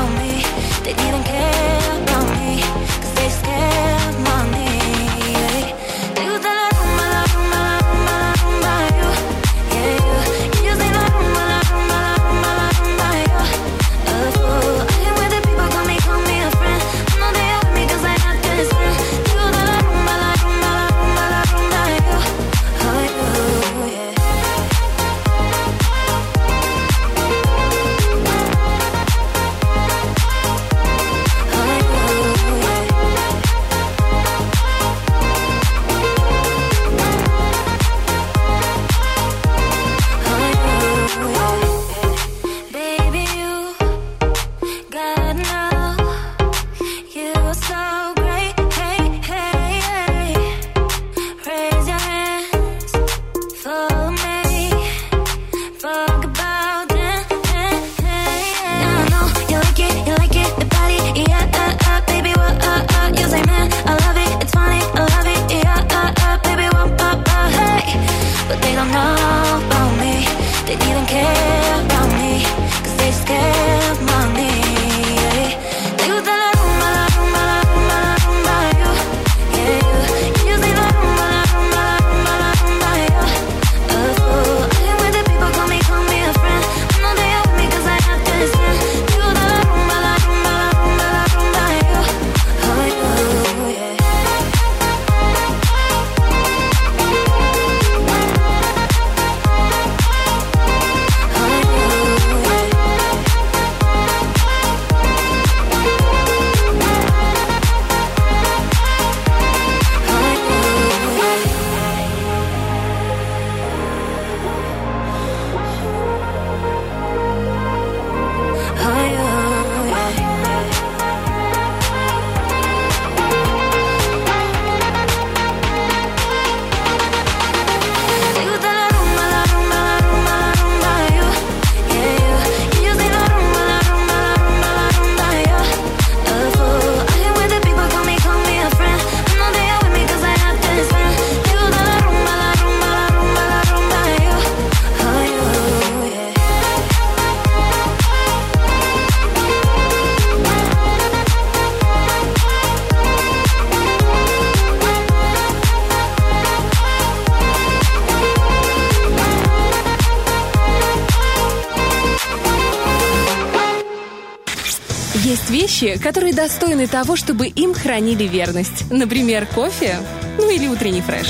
вещи, которые достойны того, чтобы им хранили верность. Например, кофе, ну или утренний фреш.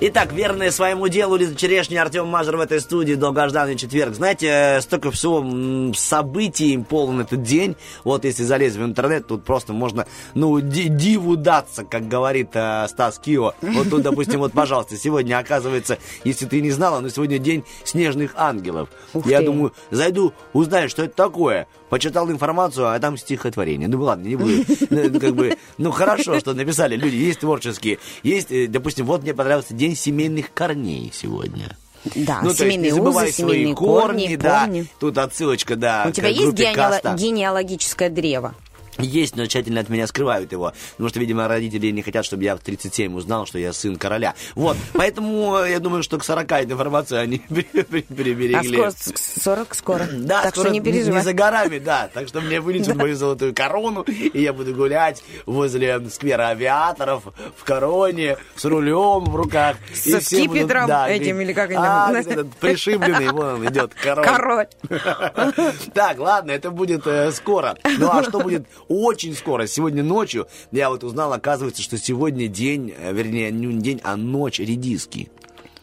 Итак, верные своему делу Лиза Черешня, Артем Мажер в этой студии, долгожданный четверг. Знаете, э, столько всего событий полон этот день. Вот если залезть в интернет, тут просто можно, ну, ди- диву даться, как говорит э, Стас Кио. Вот тут, допустим, вот, пожалуйста, сегодня, оказывается, если ты не знала, но сегодня день снежных ангелов. Ух Я ты. думаю, зайду, узнаю, что это такое. Почитал информацию, а там стихотворение. Ну ладно, не буду. [laughs] Ну, Как бы, ну хорошо, что написали люди. Есть творческие. Есть, э, допустим, вот мне понравился день семейных корней сегодня. Да, Ну, то есть не семейные узы, свои семейные корни, корни, да. помни. Тут отсылочка, да. У тебя есть генеало- генеалогическое древо? Есть, но тщательно от меня скрывают его. Потому что, видимо, родители не хотят, чтобы я в 37 узнал, что я сын короля. Вот. Поэтому э, я думаю, что к 40 этой информации они [laughs] при- при- А приберегли. скоро, с- 40 скоро. [clears throat] Да, так скоро что не переживай. за горами, да. Так что мне вылечат мою золотую корону, и я буду гулять возле сквера авиаторов, в короне, с рулем в руках. Со скипетром да, этим, или как они а, там этот пришибленный, вон он идет, король. Король. [laughs] Так, ладно, это будет э, скоро. Ну а что будет очень скоро? Сегодня ночью я вот узнал, оказывается, что сегодня день, э, вернее, не день, а ночь редиски.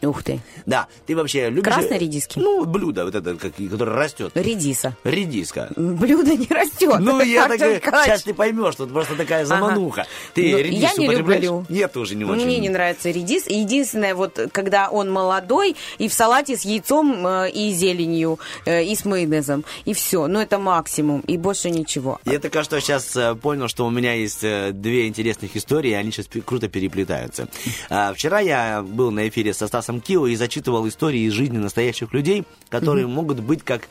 Ух ты. Да, ты вообще любишь... Красной редиски? Ну, блюдо вот это, как- которое растет. Редиса. Редиска. Блюдо не растет. Ну, я Николаевич. сейчас ты поймешь, тут просто такая замануха. Ты Ну, редису я не люблю. Я тоже не очень. Мне не нравится редис. Единственное, вот когда он молодой, и в салате с яйцом, э, и зеленью, э, и с майонезом. И все. Ну, это максимум. И больше ничего. Я только что сейчас э, понял, что у меня есть э, две интересных истории, и они сейчас круто переплетаются. А, Вчера я был на эфире со Стасом Кио и зачитывал истории из жизни настоящих людей, которые могут быть как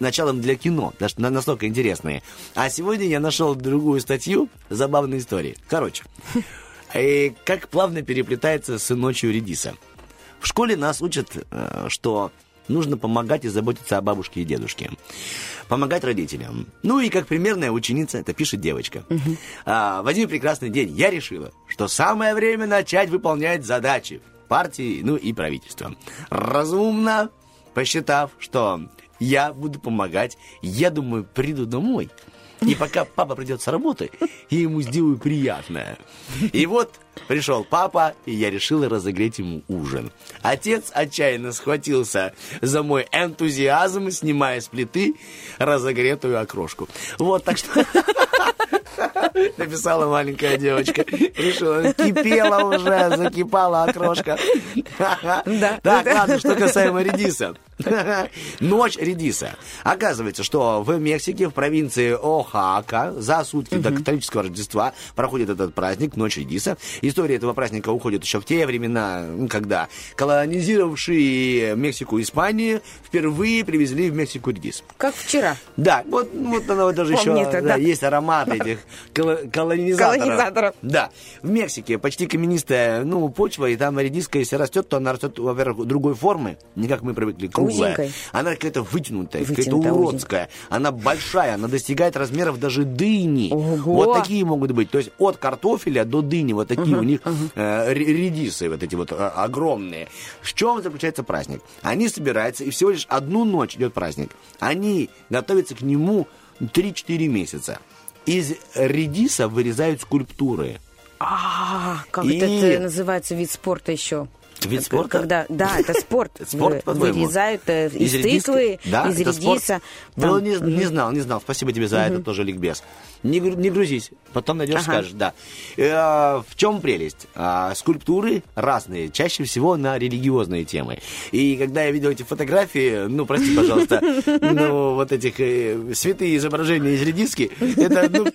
началом для кино, на- настолько интересные. А сегодня я нашел другую статью забавной истории. Короче, и [laughs] как плавно переплетается с ночью редиса. В школе нас учат, э, что нужно помогать и заботиться о бабушке и дедушке. Помогать родителям. Ну и как примерная ученица, это пишет девочка. А, в один прекрасный день я решила, что самое время начать выполнять задачи партии, ну и правительства. Разумно посчитав, что я буду помогать, я думаю, приду домой. И пока папа придет с работы, я ему сделаю приятное. И вот пришел папа, и я решила разогреть ему ужин. Отец отчаянно схватился за мой энтузиазм, снимая с плиты разогретую окрошку. Вот, так что... [laughs] Написала маленькая девочка. Решила, кипела уже, закипала окрошка. Да. Так, ладно, что касаемо редиса. Ночь редиса. Оказывается, что в Мексике, в провинции Оахака, за сутки до католического Рождества проходит этот праздник, Ночь редиса. История этого праздника уходит еще в те времена, когда колонизировавшие Мексику Испании впервые привезли в Мексику редис. Как вчера. Да, вот, вот она вот даже еще это, да, да. есть аромат этих коло- колонизаторов. Колонизаторов. Да. В Мексике почти каменистая, ну, почва, и там редиска, если растет, то она растет, во-первых, другой формы, не как мы привыкли, круглая. Узенькой. Она какая-то вытянутая, какая-то Вытянутая, уродская. Она большая, она достигает размеров даже дыни. Ого! Вот такие могут быть. То есть от картофеля до дыни вот такие у них э, ре- редисы, вот эти вот э, огромные. В чем заключается праздник? Они собираются, и всего лишь одну ночь идет праздник. Они готовятся к нему 3-4 месяца. Из редиса вырезают скульптуры. А, как И- это называется вид спорта еще? Вид спорта? Когда, да, это спорт. [laughs] Спорт, по-твоему? Вырезают э, из, тыквы, из редиса. Ну, не знал, не знал. Спасибо тебе за это тоже ликбез. Не, не грузись, потом найдешь, Ага. скажешь, да. Э, в чем прелесть? А, скульптуры разные, чаще всего на религиозные темы. И когда я видел эти фотографии, ну, прости, пожалуйста, [laughs] ну, вот этих э, святые изображения из редиски, это, ну,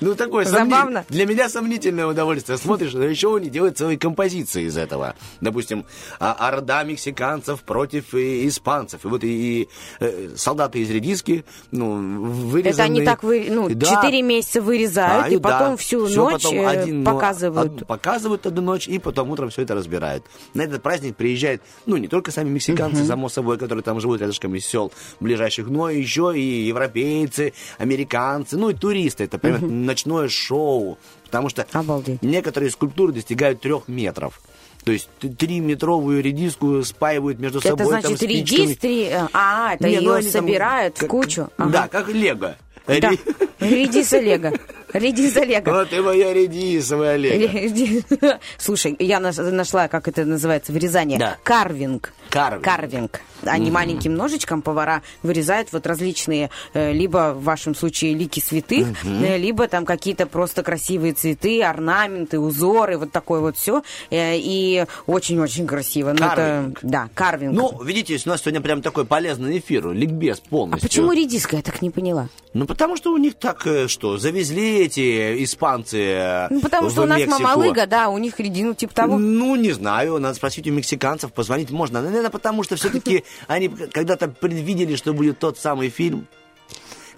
ну такое сомни- Забавно. Для меня сомнительное удовольствие. Смотришь, но еще они делают целые композиции из этого. Допустим, а, орда мексиканцев против э, испанцев. И вот и, и, э, солдаты из редиски, ну, вырезанные... Это они так, вы, ну, Да. Четыре месяца вырезают, А, и да. потом всю Всё ночь потом э, один, ну, показывают. од- показывают одну ночь, и потом утром все это разбирают. На этот праздник приезжают, ну, не только сами мексиканцы, само собой, которые там живут рядышком из сел ближайших, но еще и европейцы, американцы, ну, и туристы. Это прям ночное шоу. Потому что Обалдеть. некоторые скульптуры достигают трех метров. То есть трехметровую редиску спаивают между это собой. там, значит спичками. редис три... э, А, это Не, ну, ее там собирают в как- кучу. Да, Ага. как лего. Да. Ри- Редис Олега. Редис Олега. Вот и моя редисовая Олега. [laughs] Слушай, я наш- нашла, как это называется, вырезание. Да. Карвинг. Карвинг. Карвинг. Они маленьким ножичком повара вырезают вот различные, э, либо в вашем случае лики святых, э, либо там какие-то просто красивые цветы, орнаменты, узоры, вот такое вот все. И очень-очень красиво. Ну, это- Карвинг. да, карвинг. Ну, видите, у нас сегодня прям такой полезный эфир, ликбез а полностью. почему редиска? Я так не поняла. Ну, потому что у них так, э, что, завезли эти испанцы э, Ну, потому в что у нас Мексику. мамалыга, да, у них редину типа того. Ну, не знаю, надо спросить у мексиканцев, позвонить можно. Наверное, потому что все-таки [laughs] они когда-то предвидели, что будет тот самый фильм,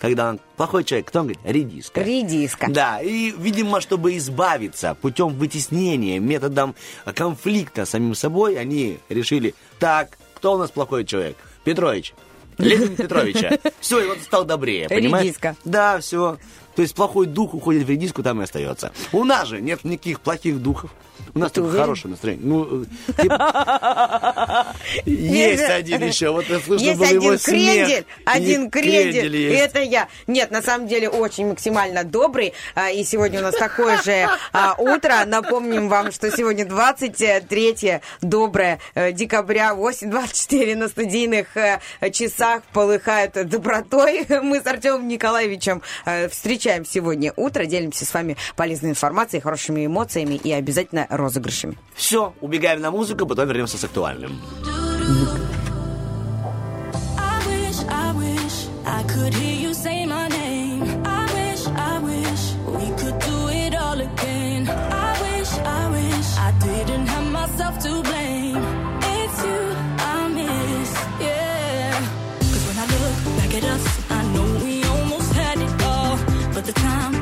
когда он плохой человек, кто он говорит? Редиска. Редиска. Да, и, видимо, чтобы избавиться путем вытеснения, методом конфликта с самим собой, они решили, так, кто у нас плохой человек? Петрович. Левин [laughs] Петровича. Все, и вот стал добрее, понимаешь? Редиска. Да, все. То есть плохой дух уходит в редиску, там и остается. У нас же нет никаких плохих духов. У нас только хорошее настроение. Ну, э, [laughs] есть один еще. Вот я слышал, Есть был его смех. один крендель, это я. Нет, на самом деле очень максимально добрый, а, и сегодня у нас такое же а, утро. Напомним вам, что сегодня 23 доброе э, декабря, 8.24 на студийных э, часах полыхает добротой. [laughs] Мы с Артемом Николаевичем э, встречаем сегодня утро, делимся с вами полезной информацией, хорошими эмоциями и обязательно розыгрышами. Все, убегаем на музыку, потом вернемся с актуальным. I wish, I wish I could hear you say my name. I wish, I wish we could do it all again. I wish, I wish I didn't have myself to blame. The time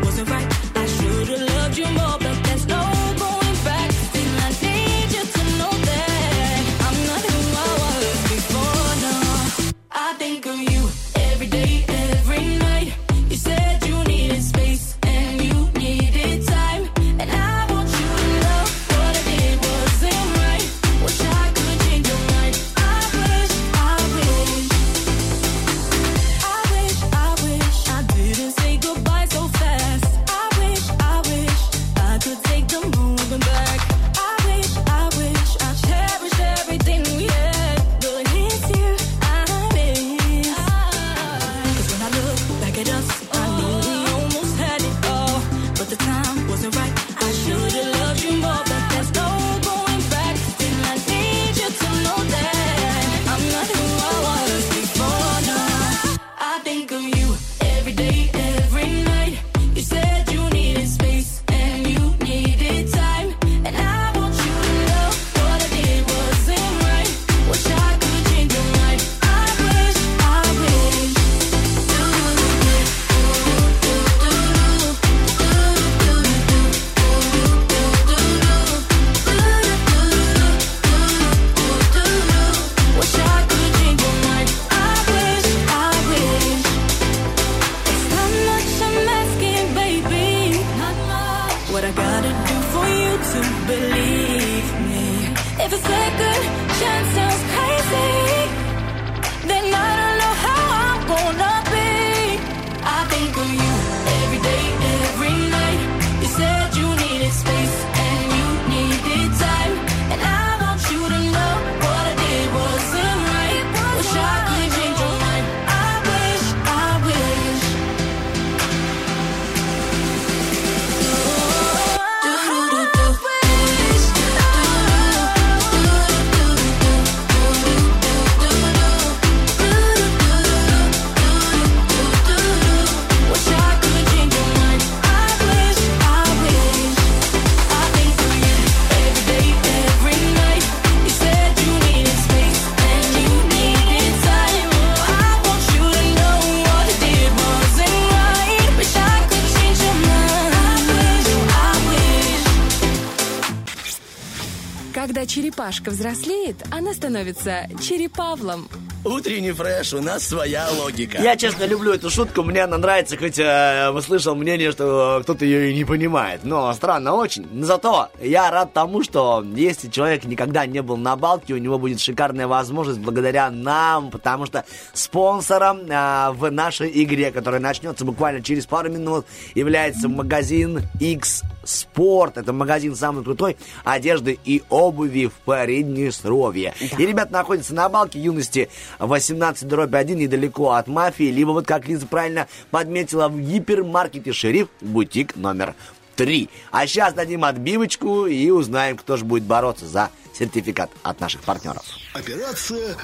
черепашка взрослеет, она становится черепавлом. Утренний фреш, у нас своя логика. Я, честно, люблю эту шутку, мне она нравится, хоть э, слышал мнение, что кто-то ее и не понимает. Но странно очень. Зато я рад тому, что если человек никогда не был на балке, у него будет шикарная возможность благодаря нам, потому что спонсором э, в нашей игре, которая начнется буквально через пару минут, является магазин X Спорт. Это магазин самый крутой одежды и обуви в Приднестровье. И ребят находятся на балке юности 18 дробь 1 недалеко от мафии, либо вот как Лиза правильно подметила в гипермаркете «Шериф» бутик номер 3. А сейчас дадим отбивочку и узнаем, кто же будет бороться за сертификат от наших партнеров. Операция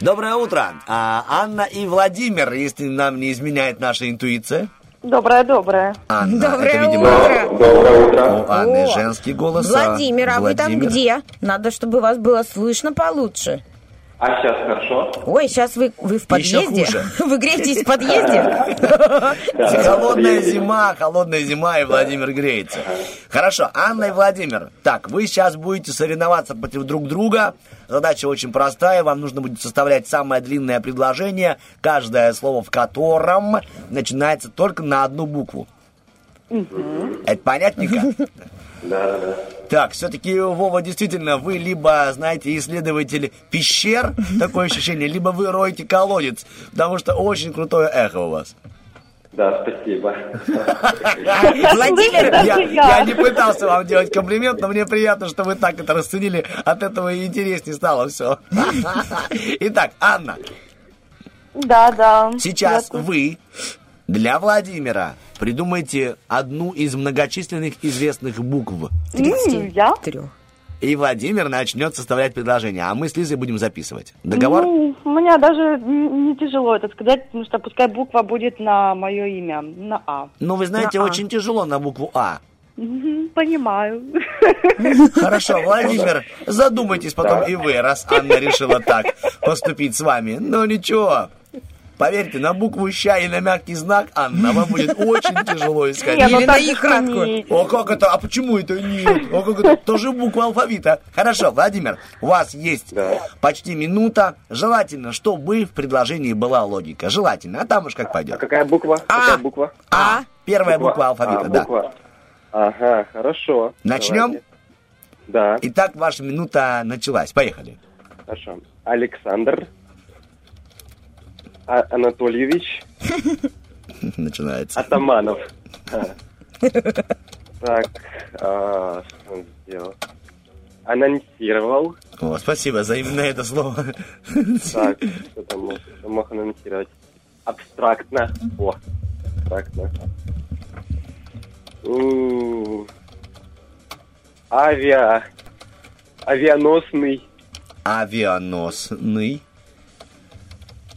Доброе утро. А, Анна и Владимир, если нам не изменяет наша интуиция. Доброе, доброе. Анна, Доброе это, видимо, утро. у Анны О, женский голос. а Владимир, а вы там Владимир- где? Надо, чтобы вас было слышно получше. А сейчас хорошо? Ой, сейчас вы, вы в Еще подъезде? хуже. [laughs] Вы греетесь в подъезде? [laughs] Холодная зима, холодная зима, и Владимир греется. Хорошо, Анна и Владимир. Так, вы сейчас будете соревноваться против друг друга. Задача очень простая. Вам нужно будет составлять самое длинное предложение, каждое слово в котором начинается только на одну букву. Это понятненько? [laughs] Да, да. Так, все-таки, Вова, действительно, вы либо, знаете, исследователь пещер, [laughs] такое ощущение, либо вы роете колодец, потому что очень крутое эхо у вас. Да, спасибо. [laughs] Владимир, Я, я не пытался вам делать комплимент, но мне приятно, что вы так это расценили. От этого и интереснее стало все. [laughs] Итак, Анна, Да, да. сейчас вы для Владимира придумайте одну из многочисленных известных букв. М, Я? Трех. И Владимир начнет составлять предложение, а мы с Лизой будем записывать. Договор? Ну, у меня даже не тяжело это сказать, потому что пускай буква будет на мое имя, на А. Ну, вы знаете, А-а. очень тяжело на букву А. Понимаю. Хорошо, Владимир, задумайтесь потом и вы, раз Анна решила так поступить с вами. Ну ничего, поверьте, на букву «ща» и на мягкий знак, Анна, вам будет очень тяжело [laughs] искать. Не, ну Или на так же икратку. сумеете. О, как это? А почему это нет? О, как это? Тоже буква алфавита. Хорошо, Владимир, у вас есть Да. почти минута. Желательно, чтобы в предложении была логика. Желательно, а там уж как А пойдет. какая буква? Какая буква? А. Первая буква алфавита, а, да. буква. Ага, хорошо. Начнем? Давайте. Да, Итак, ваша минута началась. Поехали. хорошо. Александр А- Анатольевич [laughs] Начинается. Атаманов. [laughs] А. Так, а, что он сделал? Анонсировал. О, спасибо за именно это слово. Так, что там мог, что мог анонсировать? Абстрактно. О, абстрактно. У, Авиа. Авианосный Авианосный.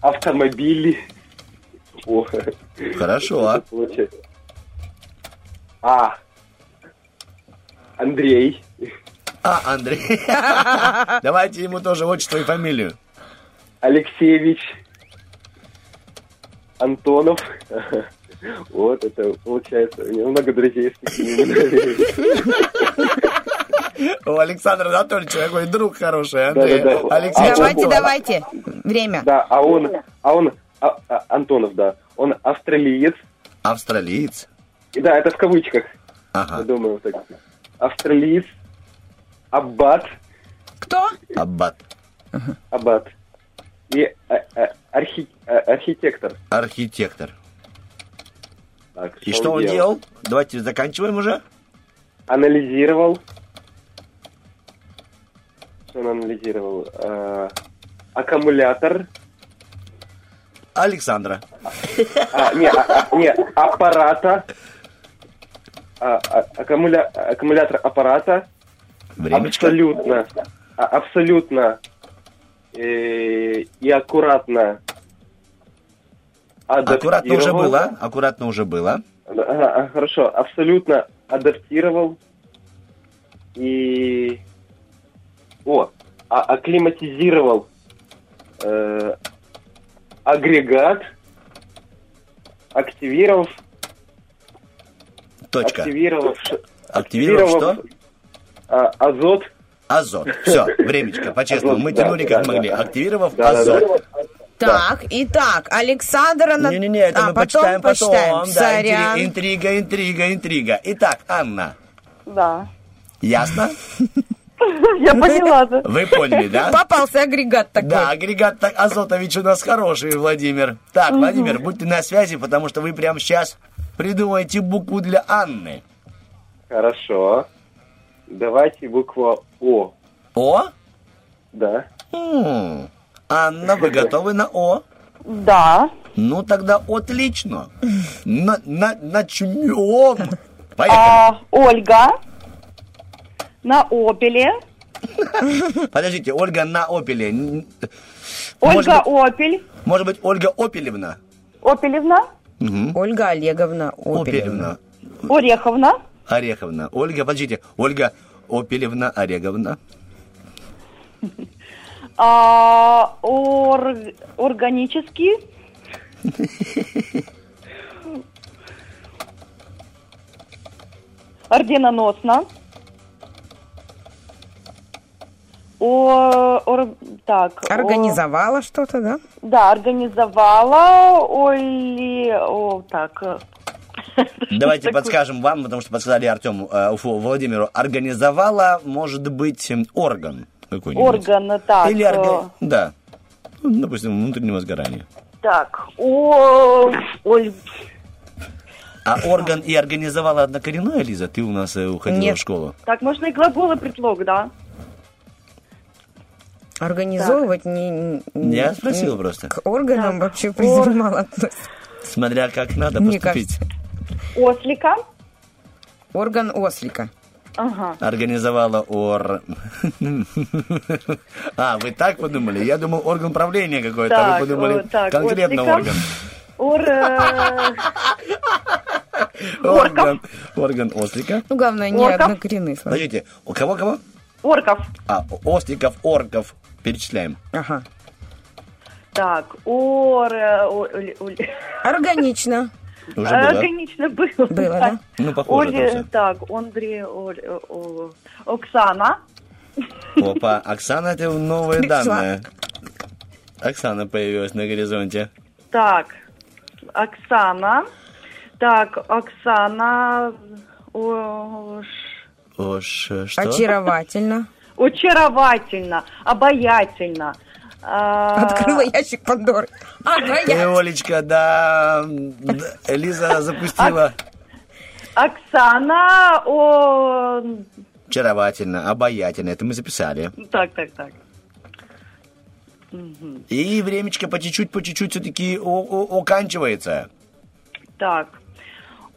Автомобиль. О, Хорошо. а? А. Андрей. А, Андрей. [laughs] Давайте ему тоже отчество и фамилию. Алексеевич. Антонов. [laughs] Вот это получается. У него много друзей с такими. [laughs] [laughs] У Александра Анатольевича какой друг хороший, Андрей. Да-да-да. Алексей А, Давайте, вот. давайте. Время. Да, а он, а он, а- а- Антонов, да, он австралиец. Австралиец. И Да, это в кавычках, я Ага. думаю, так. Австралиец, аббат, Кто? Аббат. аббат. И а, а, архи- а, архитектор. Архитектор. Так, И что он делал? Давайте заканчиваем уже. Анализировал. Что он анализировал? А, аккумулятор. Александра. А, не, а- а- не, аппарата. А, а- аккумуля- аккумулятор аппарата. Времечко. Абсолютно. а- абсолютно. э, и аккуратно. Аккуратно уже было. Аккуратно уже было. Ага, хорошо. Абсолютно адаптировал. И... О, а- акклиматизировал э, агрегат, активировав, Точка. активировав, ш- Активировав что? а, азот Азот. Все, времечко, [laughs] по-честному. Мы да, тянули как да, могли, да. активировав Да, да, азот. Так, итак, Александр Анат- Не-не-не, это а, мы потом почитаем потом. почитаем. Да, Сорян. интри- интрига, интрига, интрига. Итак, Анна, Да. ясно? [laughs] Я поняла, да. Вы поняли, да? Попался агрегат такой. Да, агрегат так, Азотович у нас хороший, Владимир. Так, Владимир, будьте на связи, потому что вы прямо сейчас придумаете букву для Анны. Хорошо. Давайте буква О. О? Да. М, Анна, вы готовы на О? Да. Ну, тогда отлично. На, на, начнем. Поехали. А, Ольга. На Опеле. Подождите, Ольга на Опеле. Ольга Может быть, Опель. может быть, Ольга Опелевна? Опелевна. Мгм. Ольга Олеговна Опелевна. Опелевна. Ореховна. Ореховна. Ольга, подождите, Ольга Опелевна Ореговна. А, ор- Органический. [laughs] Орденоносно. О, ор- так. о- Организовала что-то, да? да, организовала. Оли, о, так. э, [laughs] Давайте подскажем вам, потому что подсказали Артему, э, Уфу, Владимиру. Организовала, может быть, орган какой-нибудь. Орган, так. Или э, орга... Да. Ну, допустим, внутреннего сгорания. Так, о, Оль, А орган и организовала однокоренная, Лиза? Ты у нас э, уходила Нет. в школу. так, можно и глагол, и предлог, да? Организовывать не, не- Я спросил не- просто. К органам вообще в принципе Ор- мало относится. Смотря как надо Мне поступить. Ослика. Орган ослика. Ага. Организовала ор... А, вы так подумали? Я думал, орган правления какой-то. а Так, Вы подумали, о, так, конкретно ослика. орган. Ор, э, Орган. Орган ослика. Ну, главное, не Орков? однокоренные слова. Подождите, у кого-кого? орков. А, осликов, орков. Перечисляем. Ага. Так, ор... Органично. Уже было? Органично было. Было, да? Ну, похоже Оле- тоже. так, Андрей, Оль- о- о- Оксана. Опа, Оксана, это новые Пришла. данные. Оксана появилась на горизонте. Так, Оксана. Так, Оксана... Ош, э, что? Очаровательно. Очаровательно, обаятельно. А, Открыла ящик Пандоры. Я. Олечка, да, да, Лиза запустила. Оксана, о... Очаровательно, обаятельно. Это мы записали. Так, так, так. И времечко по чуть-чуть, по чуть-чуть все-таки оканчивается. Так.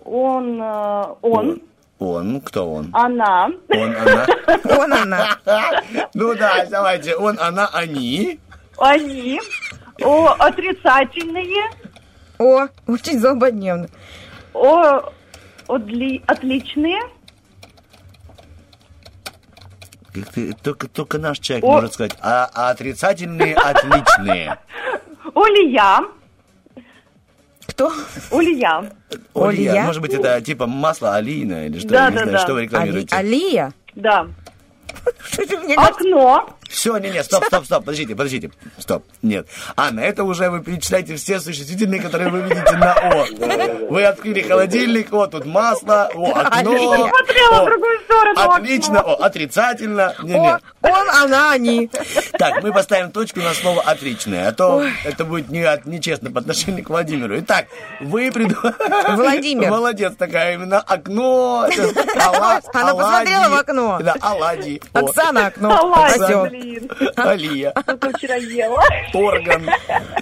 Он, э, он, Он, кто он? она, Он, она. [laughs] Вон она. [laughs] Ну да, давайте. Он, она, они. они, о, отрицательные, О, очень злободневно. о, одли- отличные, Как ты- только, только наш человек О. может сказать. А, а отрицательные отличные. Олия, Кто? Олия, Олья, Олья? может быть, это типа масло алина или что? Да, Я не да, знаю, да. что вы Али- рекламируете. Алия? да. Что ты мне говоришь? Окно, Все, не, не, стоп, стоп, стоп, подождите, подождите, стоп, нет. Анна, это уже вы перечисляете все существительные, которые вы видите на О. Вы открыли холодильник, о, тут масло, о, окно. Смотрела в другую сторону, Отлично, о, отрицательно. Не, не. он, она, они. Так, мы поставим точку на слово отличное, а то это будет не, нечестно по отношению к Владимиру. Итак, вы придумали... Владимир. Молодец такая именно. Окно. [laughs] Она посмотрела в окно. Да, оладьи. О, Оксана окно. блин, Алия. только вчера ела. Орган.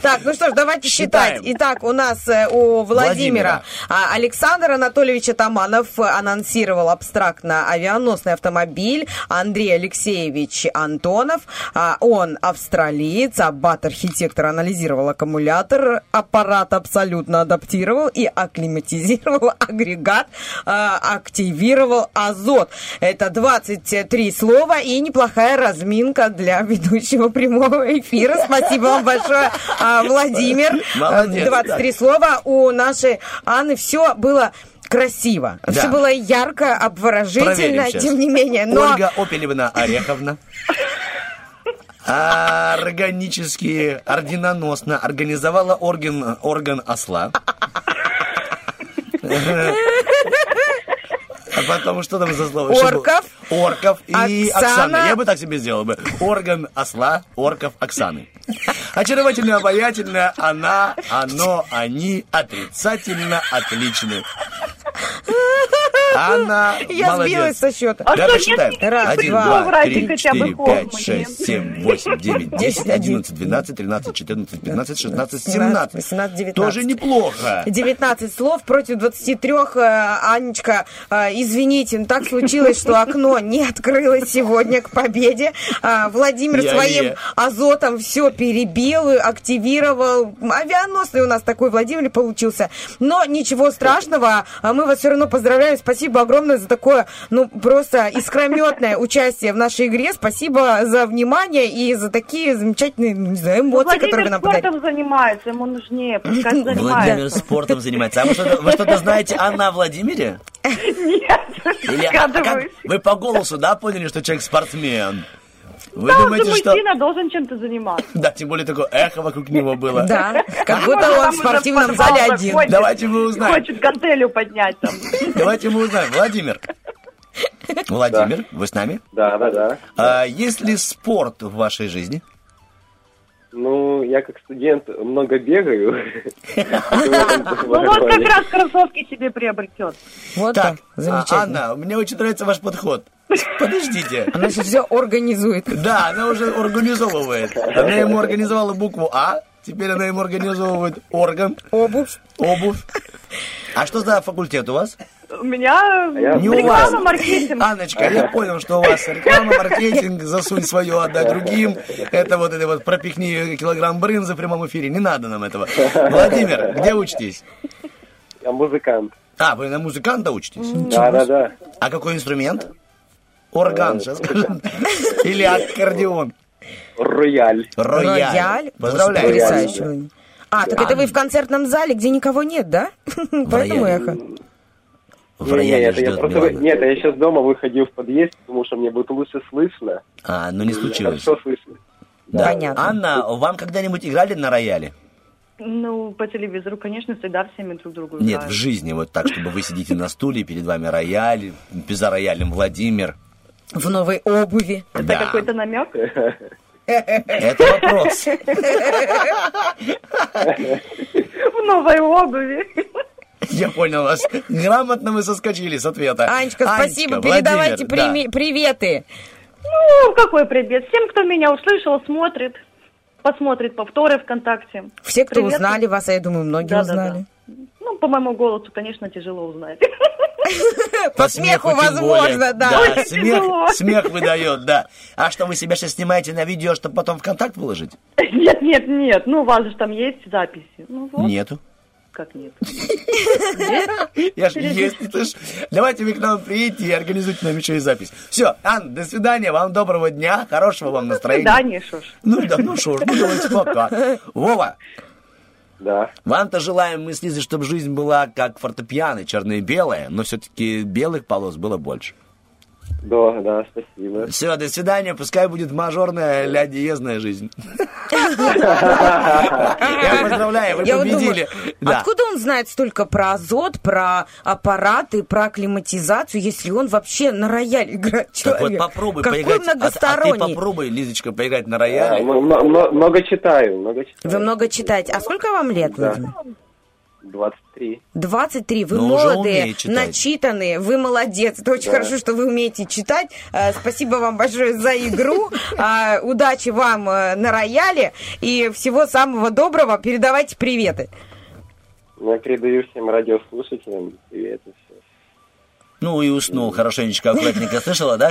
Так, ну что ж, давайте Считаем. считать. Итак, у нас э, у Владимира, Владимира. а, Александр Анатольевич Атаманов э, анонсировал абстрактно авианосный автомобиль. Андрей Алексеевич Антонов, а, он австралиец, аббат-архитектор анализировал аккумулятор, аппарат абсолютно адаптировал и акклиматизировал [laughs] агрегат, а, активировал азот. Это 23 слова и неплохая разминка для ведущего прямого эфира. Спасибо вам большое, а, Владимир. Молодец. 23 слова у нашей Анны. Все было красиво. Да. Все было ярко, обворожительно, тем не менее. Но Ольга Опелевна Ореховна. Органически, орденоносно организовала орган, орган осла. А потом что там за слово? Орков. Орков и Оксана. Оксаны. Я бы так себе сделал бы. Орган осла, орков, Оксаны. Очаровательно, обаятельно, она, оно, они, отрицательно, отличны. Анна, я молодец. сбилась со счета. А Да, что, посчитаем. Раз, Один, два, три, четыре, пять, шесть, семь, восемь, девять, десять, одиннадцать, двенадцать, тринадцать, четырнадцать, пятнадцать, шестнадцать, семнадцать. 18, 19. Тоже неплохо. 19 слов против 23. э, Анечка, э, извините, но так случилось, что окно не открылось сегодня к победе. А, Владимир Я своим не. азотом все перебил, активировал. Авианосный у нас такой Владимир получился. Но ничего страшного, а мы вас все равно поздравляем. Спасибо огромное за такое, ну, просто искрометное участие в нашей игре. Спасибо за внимание и за такие замечательные, ну, не знаю, эмоции, которые вы нам подарили. спортом занимается, ему нужнее, пускай Владимир спортом занимается. А вы что-то, вы что-то знаете Анна о Владимире? Нет, Или, а- как- вы по голосу, да, поняли, что человек спортсмен? Вы Да, думаете, что... мужчина, должен чем-то заниматься. [laughs] Да, тем более такое эхо вокруг него было. Да, [laughs] как будто он в спортивном зале один. Давайте мы узнаем. Хочет гантелью поднять там. [laughs] Давайте мы узнаем. Владимир. Владимир, вы с нами? Да, да, да. А, есть ли спорт в вашей жизни? Ну, я как студент много бегаю. Ну вот как раз кроссовки себе приобретет. Вот Так, так, а, замечательно. Анна, мне очень нравится ваш подход. Подождите. Она сейчас все организует. Да, она уже организовывает. Она ему организовала букву А, теперь она ему организовывает орган, Обувь. обувь. А что за факультет у вас? У меня Не у реклама, вас. маркетинг. Анночка, я понял, что у вас реклама, маркетинг, засунь свое, отдай другим. Это вот это вот пропихни килограмм брынзы в прямом эфире. Не надо нам этого. Владимир, где учитесь? Я музыкант. А, вы на музыканта учитесь? Да, да, да. А какой инструмент? Орган, сейчас скажем. [laughs] Или аккордеон. Рояль. Рояль. Рояль. Поздравляю. Потрясающе. А, так это вы в концертном зале, где никого нет, да? [laughs] Поэтому эхо. В Не, рояле нет, я просто... Нет, я сейчас дома выходил в подъезд, потому что мне будет лучше слышно. А, ну не случилось. Хорошо слышно. Да. Понятно. Анна, вам когда-нибудь играли на рояле? Ну, по телевизору, конечно, всегда всеми друг другу Нет, в жизни, вот так, чтобы вы сидите на стуле, перед вами рояль, за роялем Владимир. В новой обуви. Это Да. какой-то намек? Это вопрос. В новой обуви. Я понял вас. Грамотно вы соскочили с ответа. Анечка, спасибо. Передавайте да. приветы. Ну, какой привет. Всем, кто меня услышал, смотрит, посмотрит повторы ВКонтакте. Все, кто Привет. узнали вас, а я думаю, многие узнали. Ну, по моему голосу, конечно, тяжело узнать. [laughs] По смеху возможно, да. Очень смех, смех выдает, да. А что, вы себя сейчас снимаете на видео, чтобы потом ВКонтакт выложить? Нет, нет, нет. Ну, у вас же там есть записи. Ну, вот. Нету. Как нет? [laughs] Я ж есть, ты ж. Давайте вы к нам приедете и организуйте нам еще и запись. Все, Анна, до свидания, вам доброго дня, хорошего вам настроения. Да, не шо ж. Ну да, ну ж, ну давайте пока. Вова, Да. вам-то желаем мы с Лизой, чтобы жизнь была как фортепиано, черное и белое, но все-таки белых полос было больше. Да, да, спасибо. Все, до свидания, пускай будет мажорная ля диезная жизнь. [laughs] Я поздравляю, вы победили. Откуда он знает столько про азот, про аппараты, про климатизацию, если он вообще на рояль играет? Так вот попробуй Какой поиграть. А- А, ты попробуй, Лизочка, поиграть на рояле. м- много читаю, много читаю. Вы много читаете. А сколько вам лет. Владимир? 23. 23. Вы уже молодые, начитанные, вы молодец. Это очень хорошо, что вы умеете читать. Э, Спасибо вам большое за игру. А, [laughs] Удачи вам э, на рояле и всего самого доброго. Передавайте приветы. Ну, Я передаю всем радиослушателям привет и все. Ну и уснул хорошенечко, аккуратненько. Слышала, [laughs] да?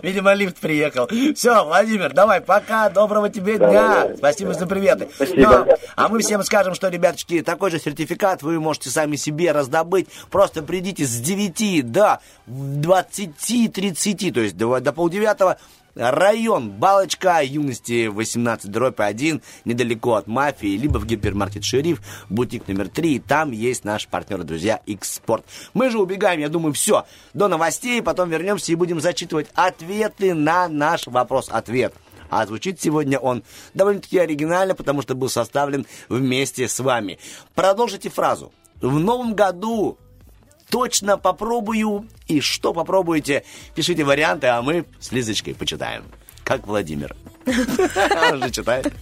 Видимо, лифт приехал. Все, Владимир, давай, пока, доброго тебе дня. Спасибо за приветы. Спасибо. Ну, а мы всем скажем, что, ребяточки, такой же сертификат вы можете сами себе раздобыть. Просто придите с 9 до 20-30, то есть до полдевятого. Район Балочка юности 18 дробь 1 недалеко от мафии, либо в гипермаркет Шериф, бутик номер 3. Там есть наш партнер, друзья, X-Sport. Мы же убегаем, я думаю, все. До новостей, потом вернемся и будем зачитывать ответы на наш вопрос-ответ. А звучит сегодня он довольно-таки оригинально, потому что был составлен вместе с вами. Продолжите фразу. В новом году точно попробую. И что попробуете, пишите варианты, а мы с Лизочкой почитаем. Как Владимир. [laughs] Он же читает.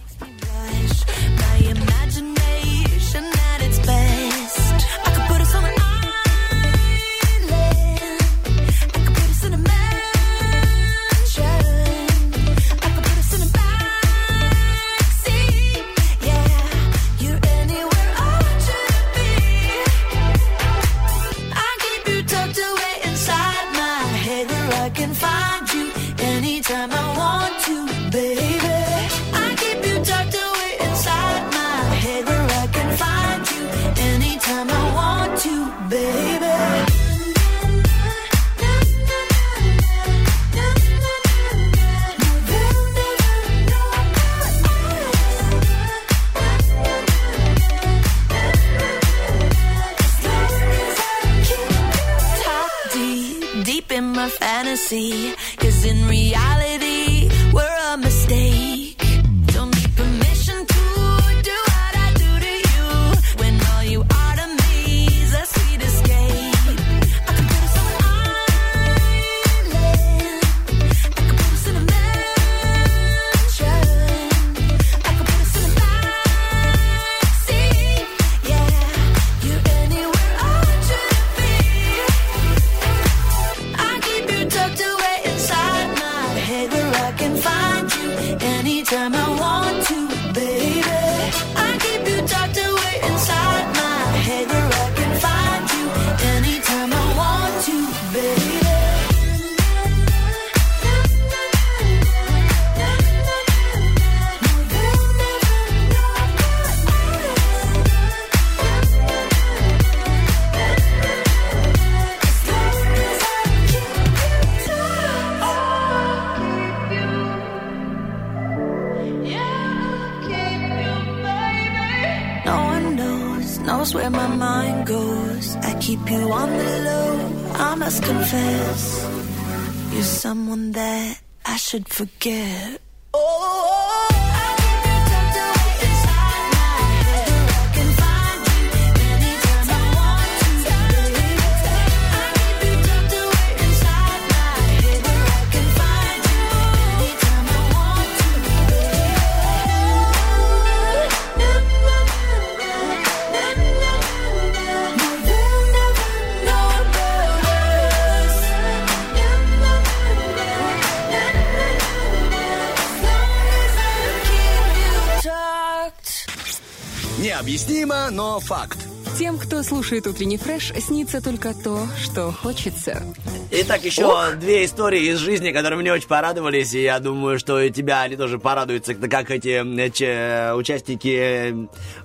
Слушает утренний фреш, снится только то, что хочется. Итак, еще две истории из жизни, которые мне очень порадовались, и я думаю, что и тебя они тоже порадуются, как эти э, че- участники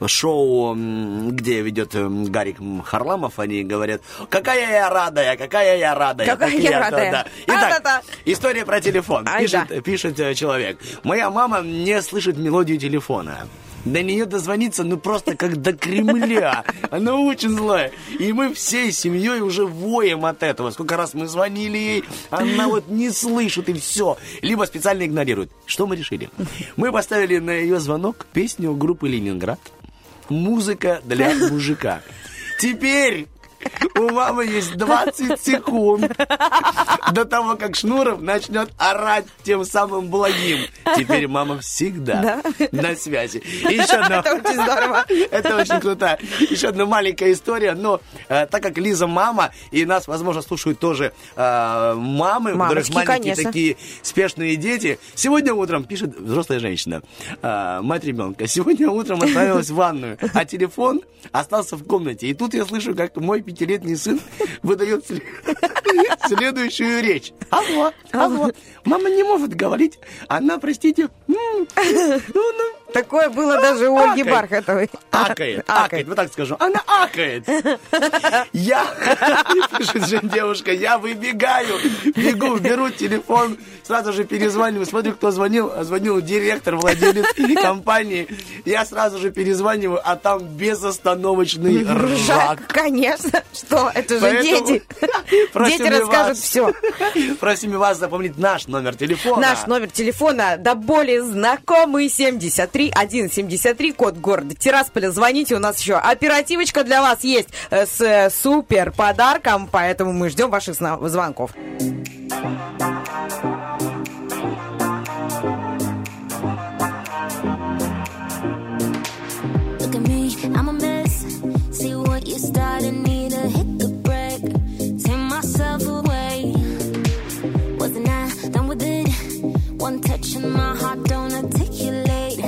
э, шоу, где ведет э, Гарик Харламов, они говорят, какая я радая, какая я радая. Какая я то- радая. да. Итак, А-та-та. история про телефон. Ай Пишет, да. пишет э, человек. Моя мама не слышит мелодию телефона. До нее дозвониться, ну просто как до Кремля. Она очень злая. И мы всей семьей уже воем от этого. Сколько раз мы звонили ей, она вот не слышит и все. Либо специально игнорирует. Что мы решили? Мы поставили на ее звонок песню группы Ленинград. Музыка для мужика. Теперь у мамы есть 20 секунд до того, как Шнуров начнет орать тем самым благим. Теперь мама всегда на связи. И еще одна... Это очень здорово. Это очень круто. Еще одна маленькая история, но э, так как Лиза мама, и нас, возможно, слушают тоже э, мамы, у которых Мамочки, маленькие конечно. такие спешные дети. Сегодня утром, пишет взрослая женщина, э, мать ребенка, сегодня утром отправилась в ванную, а телефон остался в комнате. И тут я слышу, как мой пятилетний сын [laughs] выдает сле- [laughs] следующую речь. Алло, алло. Мама не может говорить. Она, простите, ну, ну, Такое было даже у Ольги. Бархатовой. Акает, акает, вот так скажу. Она акает. [laughs] Я, пишет же девушка, я выбегаю, бегу, беру телефон, сразу же перезваниваю, смотрю, кто звонил. А Звонил директор, владелец компании. Я сразу же перезваниваю, а там безостановочный ржак. конечно. Что? Это же дети. [laughs] Дети расскажут все. [laughs] Просим и вас запомнить наш номер телефона. Наш номер телефона до более знакомый 73 173, код города Тирасполя. Звоните, у нас еще оперативочка для вас есть э, с э, супер подарком, поэтому мы ждем ваших звонков. Look One touch and my heart don't articulate.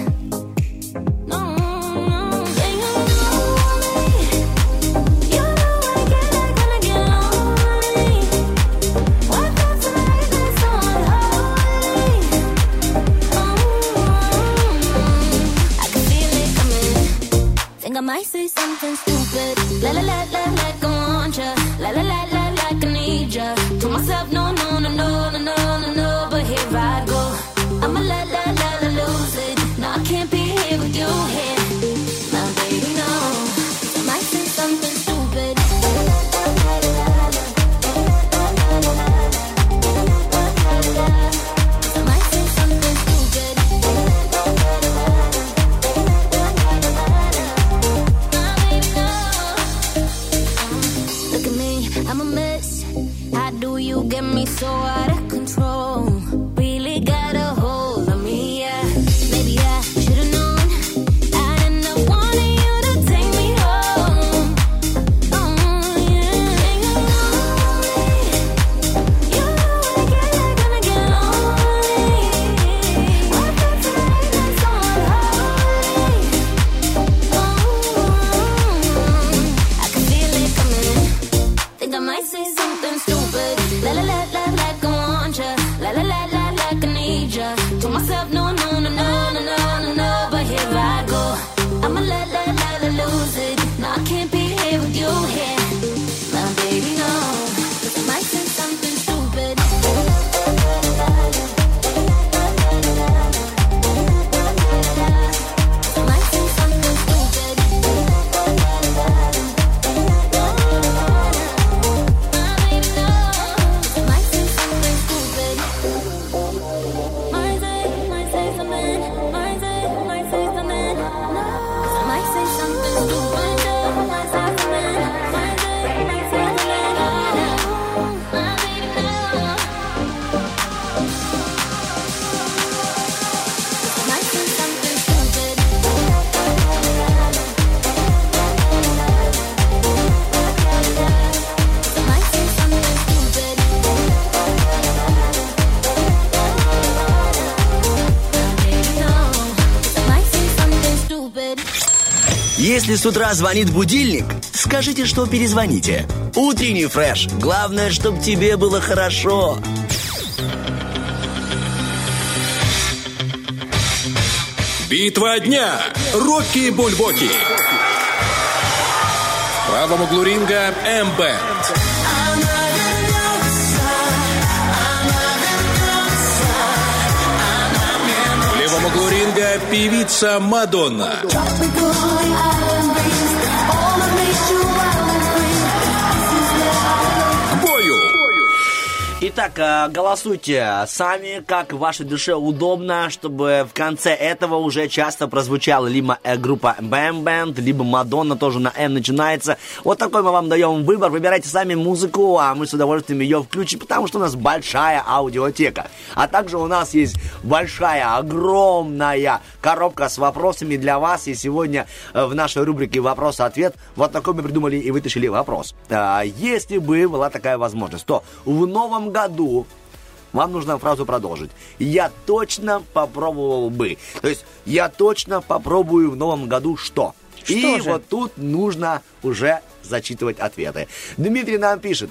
I might say something stupid. La la la la I want ya. La la la la like I need ya. To myself, no, no. С утра звонит будильник, скажите, что перезвоните. Утренний фреш. Главное, чтобы тебе было хорошо. Битва дня. Рокки Бульбоки. В правом углу ринга MBAND. Углу ринга певица Мадонна. Итак, э, голосуйте сами, как вашей душе удобно, чтобы в конце этого уже часто прозвучала либо э, группа Bam Band, либо Мадонна тоже на М начинается. Вот такой мы вам даем выбор. Выбирайте сами музыку, а мы с удовольствием ее включим, потому что у нас большая аудиотека. А также у нас есть большая, огромная коробка с вопросами для вас. И сегодня э, в нашей рубрике «Вопрос-ответ» вот такой мы придумали и вытащили вопрос. А, Если бы была такая возможность, то в новом году вам нужно фразу продолжить. Я точно попробовал бы. То есть я точно попробую в новом году что? И же? вот тут нужно уже зачитывать ответы. Дмитрий нам пишет.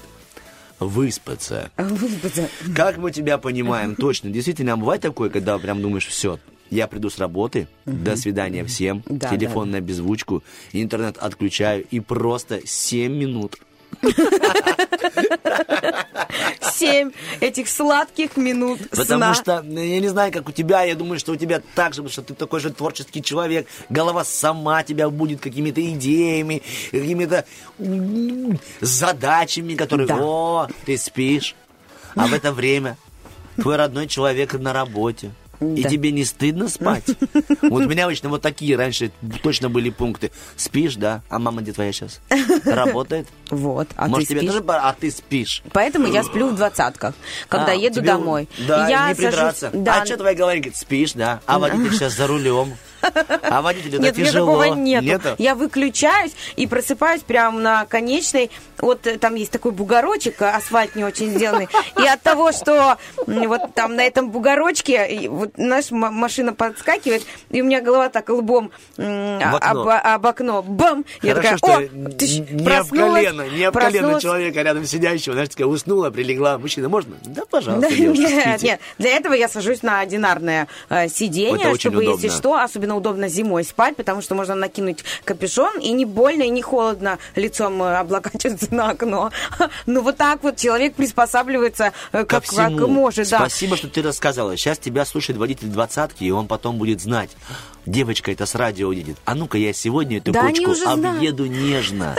Выспаться. Выспаться. Как мы тебя понимаем, точно. Действительно, а бывает такое, когда прям думаешь, все, я приду с работы, до свидания всем, Да, телефон на беззвучку, интернет отключаю и просто 7 минут. [laughs] Семь этих сладких минут Потому сна. что, ну, я не знаю, как у тебя, я думаю, что у тебя так же, потому что ты такой же творческий человек, голова сама тебя будет какими-то идеями, какими-то задачами, которые, Да. о, ты спишь, а в это время твой родной человек на работе. И Да. тебе не стыдно спать? [laughs] Вот у меня обычно вот такие раньше точно были пункты. Спишь, да? А мама где твоя сейчас? Работает? Вот, а Может, ты тебе спишь? тоже? А ты спишь. Поэтому я сплю в двадцатках, когда А, еду тебе- домой. Да, я не придраться. сажусь- да, А что твоя? Говорит, спишь, да? А водитель сейчас за рулем. [laughs] А водитель это Нет, тяжело. такого нету. Я выключаюсь и просыпаюсь прямо на конечной. Вот э, там есть такой бугорочек, э, асфальт не очень сделанный. И от того, что вот там на этом бугорочке, вот, знаешь, машина подскакивает, и у меня голова так лбом В окно. об, об окно. Бам! Я Хорошо, такая, о, тыщ, не об колено, не об колено человека рядом сидящего, знаешь, такая уснула, прилегла. Мужчина, можно? Да, пожалуйста, [laughs] Да, девушка, нет, спите. нет. Для этого я сажусь на одинарное э, сиденье, чтобы, если удобно. что, особенно удобно зимой спать, потому что можно накинуть капюшон, и не больно, и не холодно лицом э, облокачиваться [laughs] на окно. Ну, вот так вот человек приспосабливается, э, Ко как, всему. как может, да. Спасибо, что ты рассказала. Сейчас тебя слушает водитель двадцатки, и он потом будет знать. Девочка это с радио едет. А ну-ка я сегодня эту Да кочку уже знают. объеду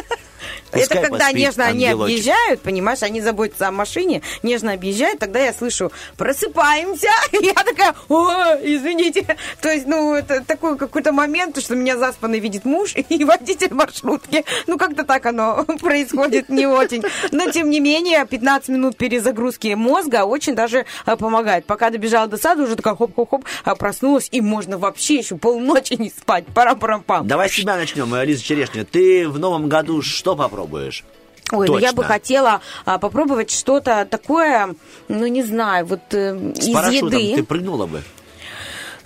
[laughs] нежно. Это Пускай когда нежно они объезжают, понимаешь, они заботятся о машине, нежно объезжают, тогда я слышу, просыпаемся, [laughs] я такая, о, извините. То есть, ну, это такой какой-то момент, что меня заспанный видит муж [laughs] и водитель маршрутки. Ну, как-то так оно [laughs] происходит не очень. Но, тем не менее, 15 минут перезагрузки мозга очень даже э, помогает. Пока добежала до сада, уже такая хоп-хоп-хоп, а проснулась, и можно вообще еще полночи не спать. Пара-парам-пам. Давай с тебя начнем, э, Лиза Черешня. Ты в новом году что попробуешь? Ой, ну я бы Точно. хотела а, попробовать что-то такое, ну не знаю, вот э, С из еды. ты прыгнула бы?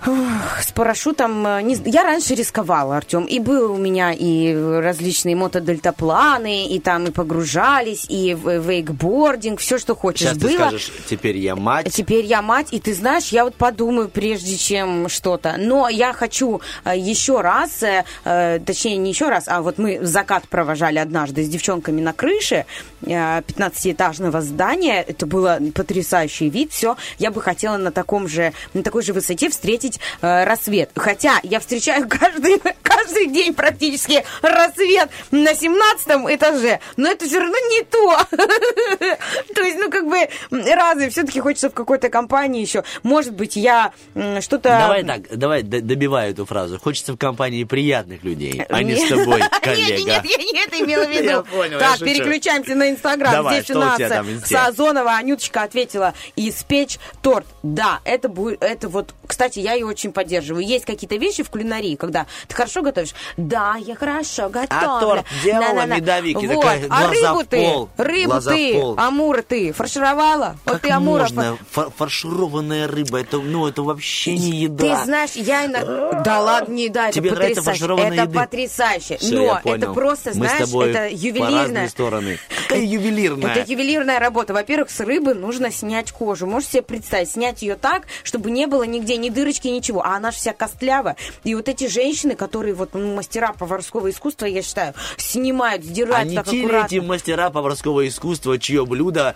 С парашютом, э, не я раньше рисковала, Артем, и был у меня и различные мотодельтапланы, и там и погружались, и в- вейкбординг, все, что хочешь Сейчас ты было. скажешь, теперь я мать. Теперь я мать, и ты знаешь, я вот подумаю, прежде чем что-то. Но я хочу э, еще раз, э, э, точнее, не еще раз, а вот мы закат провожали однажды с девчонками на крыше э, 15-этажного здания. Это было потрясающий вид, все. Я бы хотела на таком же, на такой же высоте встретить э, рассвет. Хотя я встречаю [laughs] каждый, каждый день практически рассвет на 17 этаже, но это все равно не то. [laughs] То есть, ну, как бы, разные. Все-таки хочется в какой-то компании еще. Может быть, я что-то... Давай так, давай д- добивай эту фразу. Хочется в компании приятных людей, а не с тобой, [laughs] Нет, коллега. нет, я не это имела в виду. Так, переключаемся на Инстаграм. Здесь у нас инсте? Сазонова Анюточка ответила, испечь торт. Да, это будет, это вот, кстати, я ее очень поддерживаю. Есть какие-то вещи в кулинарии, когда ты хорошо готовишь? Да, я хорошо готовлю. А торт делала На-на-на. медовики, Вот. такая, а рыбу ты, рыбу глаза ты, пол. амура ты фаршировала? вот Как ты амура можно? Фар- фаршированная рыба, это, ну, это вообще не еда. Ты знаешь, я иногда... Да ладно, не да, это Тебе потрясающе. фаршированная Это еды? потрясающе. Всё, Но это просто, Мы знаешь, с тобой это ювелирная... стороны. Какая ювелирная? Это ювелирная работа. Во-первых, с рыбы нужно снять кожу. Можете себе представить, снять ее так, чтобы не было нигде ни дырочки, ничего. А она же вся костлявая. И вот эти женщины, которые вот ну, мастера поварского искусства, я считаю, снимают, А сдирают не так ли аккуратно. эти мастера поварского искусства, чье блюдо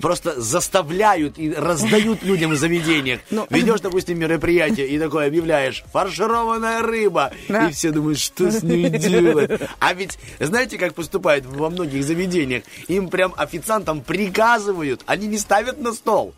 просто заставляют и раздают [laughs] людям в заведениях? Ну. Ведешь, [laughs] допустим, мероприятие и такое объявляешь «фаршированная рыба», и все думают, что с ней [laughs] делать? А ведь знаете, как поступают во многих заведениях? Им прям официантам приказывают, они не ставят на стол.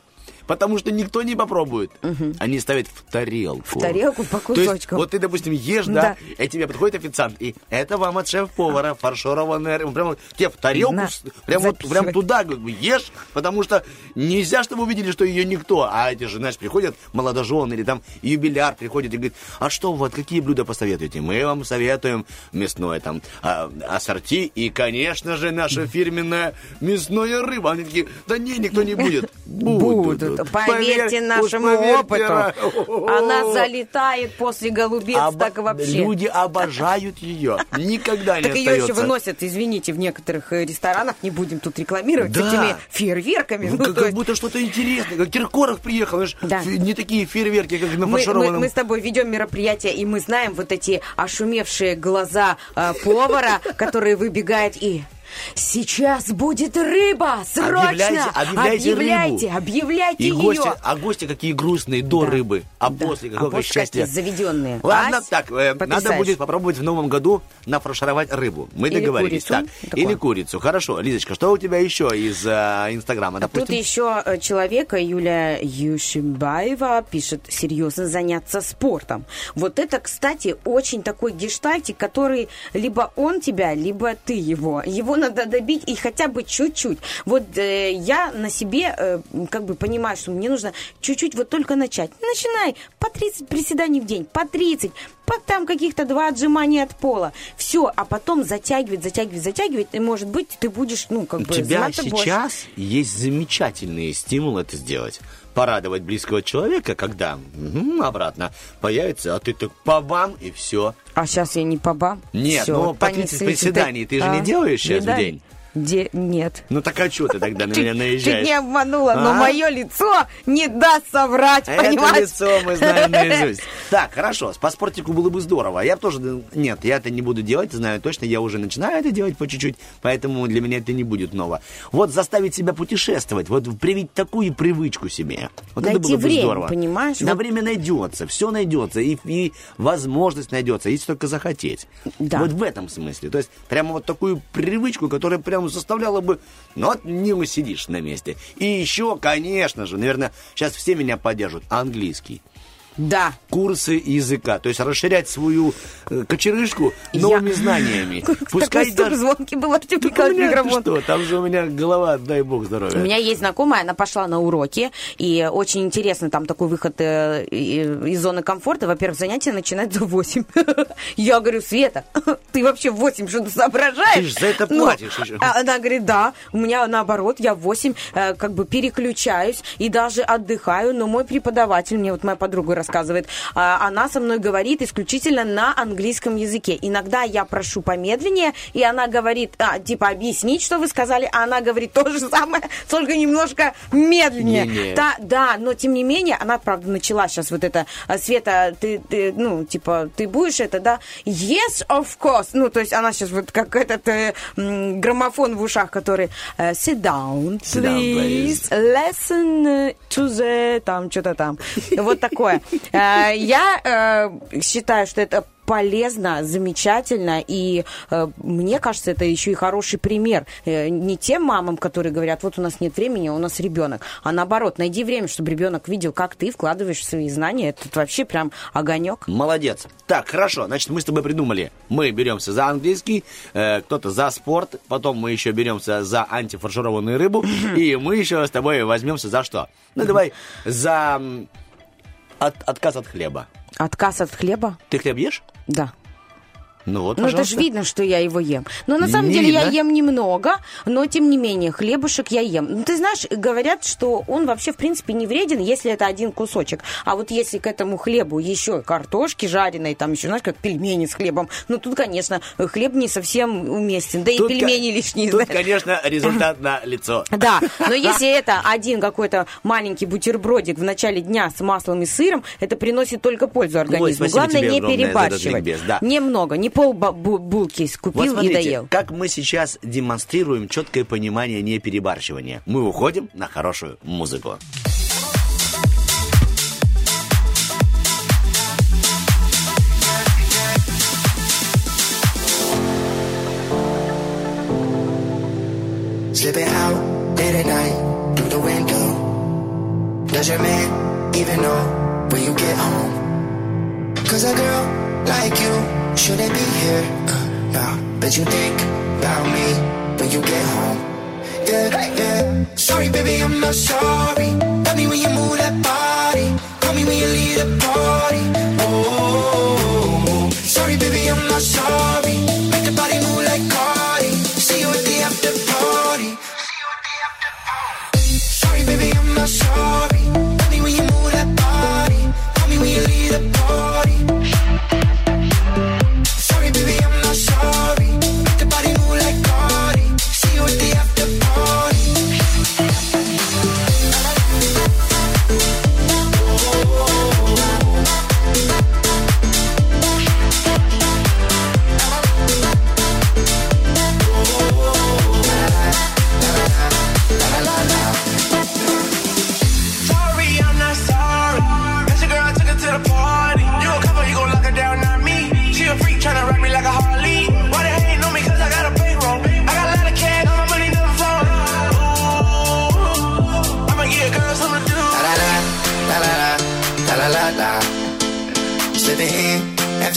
Потому что никто не попробует. Они ставят в тарелку. В тарелку по То есть, кусочкам. вот ты, допустим, ешь, да, Да. и тебе подходит официант, и это вам от шеф-повара фаршированная рыба. Прям вот тебе в тарелку, На, прям вот прям туда ешь, потому что нельзя, чтобы увидели, что ее никто. А эти же, знаешь, приходят молодожены или там юбиляр приходит и говорит, а что вот, какие блюда посоветуете? Мы вам советуем мясное там а, ассорти и, конечно же, наша [laughs] фирменная мясная рыба. Они такие, да не, никто не будет. Будут. Поверьте Поверь- нашему поверьте, опыту. Ра- Она залетает после голубец, Оба- так вообще. Люди обожают ее. Никогда не Так ее еще выносят, извините, в некоторых э, ресторанах, не будем тут рекламировать, Да. этими фейерверками. Ну, Ну, как, как есть будто что-то интересное. Как Киркоров приехал. Да. Не такие фейерверки, как на мы, мы, фаршированном. мы с тобой ведем мероприятие, и мы знаем вот эти ошумевшие глаза э, повара, [laughs] которые выбегают и... Сейчас будет рыба! Срочно! Объявляйте, объявляйте объявляйте, рыбу. объявляйте И ее! гости, а гости какие грустные до Да. рыбы, а Да. после А какого после счастья. какие заведенные. Ладно, Ась, так, э, надо будет попробовать в новом году нафаршировать рыбу. Мы Или договорились. курицу. Так, Такое. или курицу. Хорошо, Лизочка, что у тебя еще из э, Инстаграма? Тут Допустим, еще э, человека, Юлия Юшибаева, пишет, серьезно заняться спортом. Вот это, кстати, очень такой гештальтик, который либо он тебя, либо ты его. Его надо добить и хотя бы чуть-чуть. Вот э, я на себе э, как бы понимаю, что мне нужно чуть-чуть вот только начать. Начинай по 30 приседаний в день, по 30, по там каких-то два отжимания от пола. Все, а потом затягивать, затягивать, затягивать, и может быть ты будешь, ну, как у бы тебя заниматься больше. сейчас есть замечательный стимул это сделать. Порадовать близкого человека, когда мгм, обратно появится, а ты так по вам и все. А сейчас я не по бам. Нет, Всё, ну, по 30 понеслись. приседаний ты же не делаешь сейчас в день? Де- Нет. Ну так а что ты тогда на Чуть- меня Чуть наезжаешь? не обманула, но А? мое лицо не даст соврать, Это понимаешь? лицо мы знаем наизусть. [laughs] Так, хорошо, по спортику было бы здорово. Я тоже, нет, я это не буду делать, знаю точно, я уже начинаю это делать по чуть-чуть, поэтому для меня это не будет ново. Вот заставить себя путешествовать, вот привить такую привычку себе. Вот это было бы здорово. понимаешь? На Вот- время найдется, все найдется, и, и возможность найдется, если только захотеть. Да. Вот в этом смысле. То есть прямо вот такую привычку, которая прямо заставляла бы, ну вот не усидишь на месте. И еще, конечно же, наверное, сейчас все меня поддержат, английский Да. курсы языка, то есть расширять свою э, кочерышку новыми знаниями. [laughs] Такой стук звонкий был, меня, ты микрофон. что, там же у меня голова, дай бог здоровья. У меня есть знакомая, она пошла на уроки, и очень интересно, там такой выход э, и- из зоны комфорта. Во-первых, занятие начинается в 8. [laughs] Я говорю, Света, [laughs] ты вообще в 8 что-то соображаешь? Ты ж за это Ну, платишь еще. а Она говорит, да, у меня наоборот, я в 8 э, как бы переключаюсь и даже отдыхаю, но мой преподаватель, мне вот моя подруга рассказывает, а, она со мной говорит исключительно на английском языке. Иногда я прошу помедленнее, и она говорит, а, типа, объяснить, что вы сказали, а она говорит то же самое, [laughs] только немножко медленнее. Не-не. Да, да, но тем не менее, она, правда, начала сейчас вот это, а, Света, ты, ты, ну, типа, ты будешь это, да? Yes, of course. Ну, то есть она сейчас вот как этот э, граммофон в ушах, который э, sit down, Sit down, please, listen to the, там, что-то там. Вот такое. Э, Я э, считаю, что это полезно, замечательно, и э, мне кажется, это еще и хороший пример Э, не тем мамам, которые говорят, вот у нас нет времени, у нас ребенок, а наоборот, найди время, чтобы ребенок видел, как ты вкладываешь в свои знания, это вообще прям огонек. Молодец. Так, хорошо, значит, мы с тобой придумали. Мы беремся за английский, э, кто-то за спорт, потом мы еще беремся за антифаршированную рыбу, и мы еще с тобой возьмемся за что? Ну, давай за от- отказ от хлеба. Отказ от хлеба? Ты хлеб ешь? Да. Ну вот, Ну, это же видно, что я его ем. Но на самом Не деле я видно. ем немного, но тем не менее, хлебушек я ем. Ну, ты знаешь, говорят, что он вообще, в принципе, не вреден, если это один кусочек. А вот если к этому хлебу еще картошки жареной, там еще, знаешь, как пельмени с хлебом, ну, тут, конечно, хлеб не совсем уместен. Да и Тут, пельмени ко- лишние. Тут, знаешь. конечно, результат на лицо. [laughs] Да, но если это один какой-то маленький бутербродик в начале дня с маслом и сыром, это приносит только пользу организму. Главное не перебарщивать. Немного, не пол булки Вот купил и смотрите, доел. как мы сейчас демонстрируем четкое понимание не перебарщивания. Мы уходим на хорошую музыку. Slipping out late at night through the window. Does your man even know when you get home? Cause a girl like you shouldn't be here. Uh, nah, but you think about me when you get home. Yeah, yeah. Sorry, baby, I'm not sorry. Tell me when you move that body. Call me when you leave the party.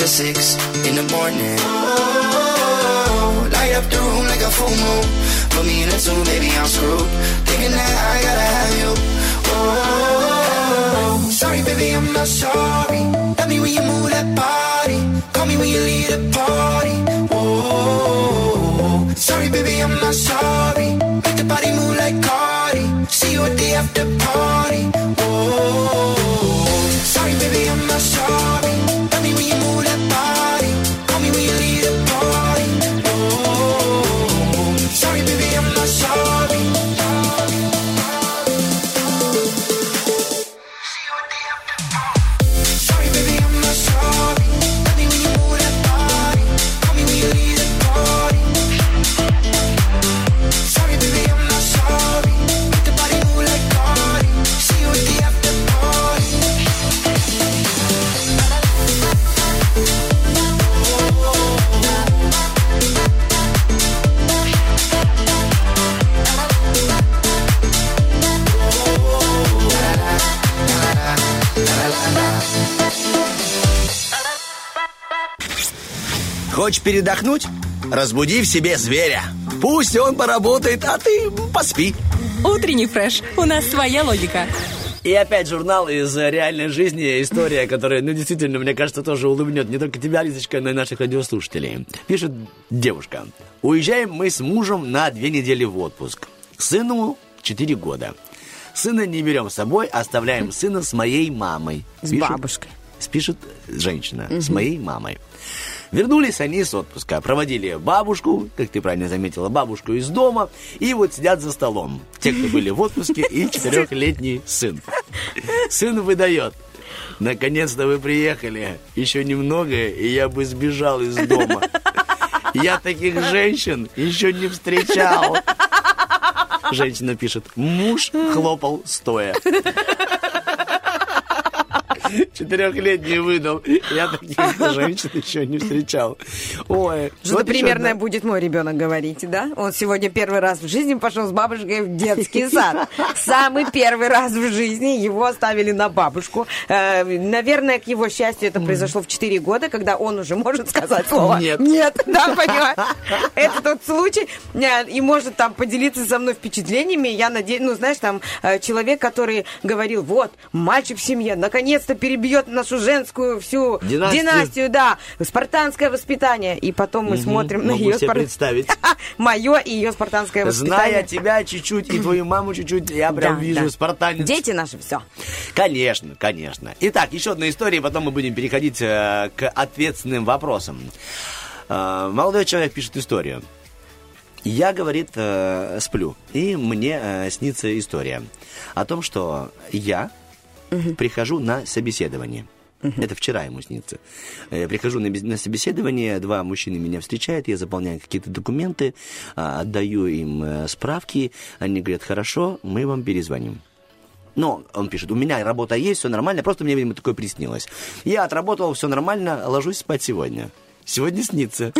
Six in the morning. Oh, light up the room like a full moon. Put me in a tune, baby, I'm screwed. Thinking that I gotta have you. Oh, sorry, baby, I'm not sorry. Love me when you move that body. Call me when you leave the party. Oh, sorry, baby, I'm not sorry. Make the body move like Cardi. See you at the after party. Oh, Хочешь передохнуть? Разбуди в себе зверя. Пусть он поработает, а ты поспи. Утренний фреш. У нас своя логика. И опять журнал из э, реальной жизни, история, которая, ну, действительно, мне кажется, тоже улыбнет не только тебя, Лизочка, но и наших радиослушателей. Пишет девушка. Уезжаем мы с мужем на две недели в отпуск. Сыну 4 года. Сына не берем с собой, оставляем сына с моей мамой. С Пишет- бабушкой. Пишет женщина, с моей мамой. Вернулись они с отпуска, проводили бабушку, как ты правильно заметила, бабушку из дома, и вот сидят за столом. Те, кто были в отпуске, и четырехлетний сын. Сын выдает. Наконец-то вы приехали. Еще немного, и я бы сбежал из дома. Я таких женщин еще не встречал. Женщина пишет, муж хлопал стоя. Четырехлетний выдал. Я таких женщин еще не встречал. Ой. Что-то вот примерное одна- будет мой ребенок говорить, да? Он сегодня первый раз в жизни пошел с бабушкой в детский [laughs] сад. Самый первый раз в жизни его оставили на бабушку. Э, наверное, к его счастью, это произошло в 4 года, когда он уже может сказать слово Нет. Нет, [laughs] да, понимаю. Это тот случай. Э, И может там поделиться со мной впечатлениями. Я надеюсь, ну, знаешь, там э, человек, который говорил, вот, мальчик в семье, наконец-то перебьет нашу женскую всю Династию. династию, да, спартанское воспитание. И потом мы Мгм. смотрим на Могу ее себе представить. [laughs] Мое и ее спартанское воспитание. Зная тебя чуть-чуть и твою маму чуть-чуть, я прям Да, вижу да. спартанец. Дети наши, все. Конечно, конечно. Итак, еще одна история, потом мы будем переходить э, к ответственным вопросам. Э, молодой человек пишет историю. Я, говорит, э, сплю, и мне э, снится история о том, что я прихожу на собеседование. Это вчера ему снится. Э, Прихожу на, на собеседование, два мужчины меня встречают, я заполняю какие-то документы, а, отдаю им э, справки, они говорят, хорошо, мы вам перезвоним. Но он пишет, у меня работа есть, все нормально, просто мне, видимо, такое приснилось. Я отработал, все нормально, ложусь спать сегодня. Сегодня снится.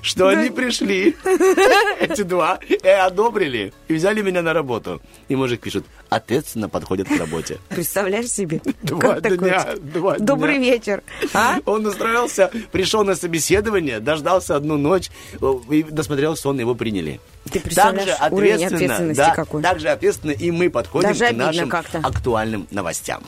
Что они пришли, [laughs] эти два, и одобрили, и взяли меня на работу. И мужик пишет, ответственно подходят к работе. Представляешь себе? [laughs] Два дня, два Добрый дня. вечер. А? [laughs] Он устроился, пришел на собеседование, дождался одну ночь э, и досмотрел сон, его приняли. Ты представляешь, Также ответственно, ответственности да, какой? также ответственно и мы подходим Даже к нашим актуальным новостям.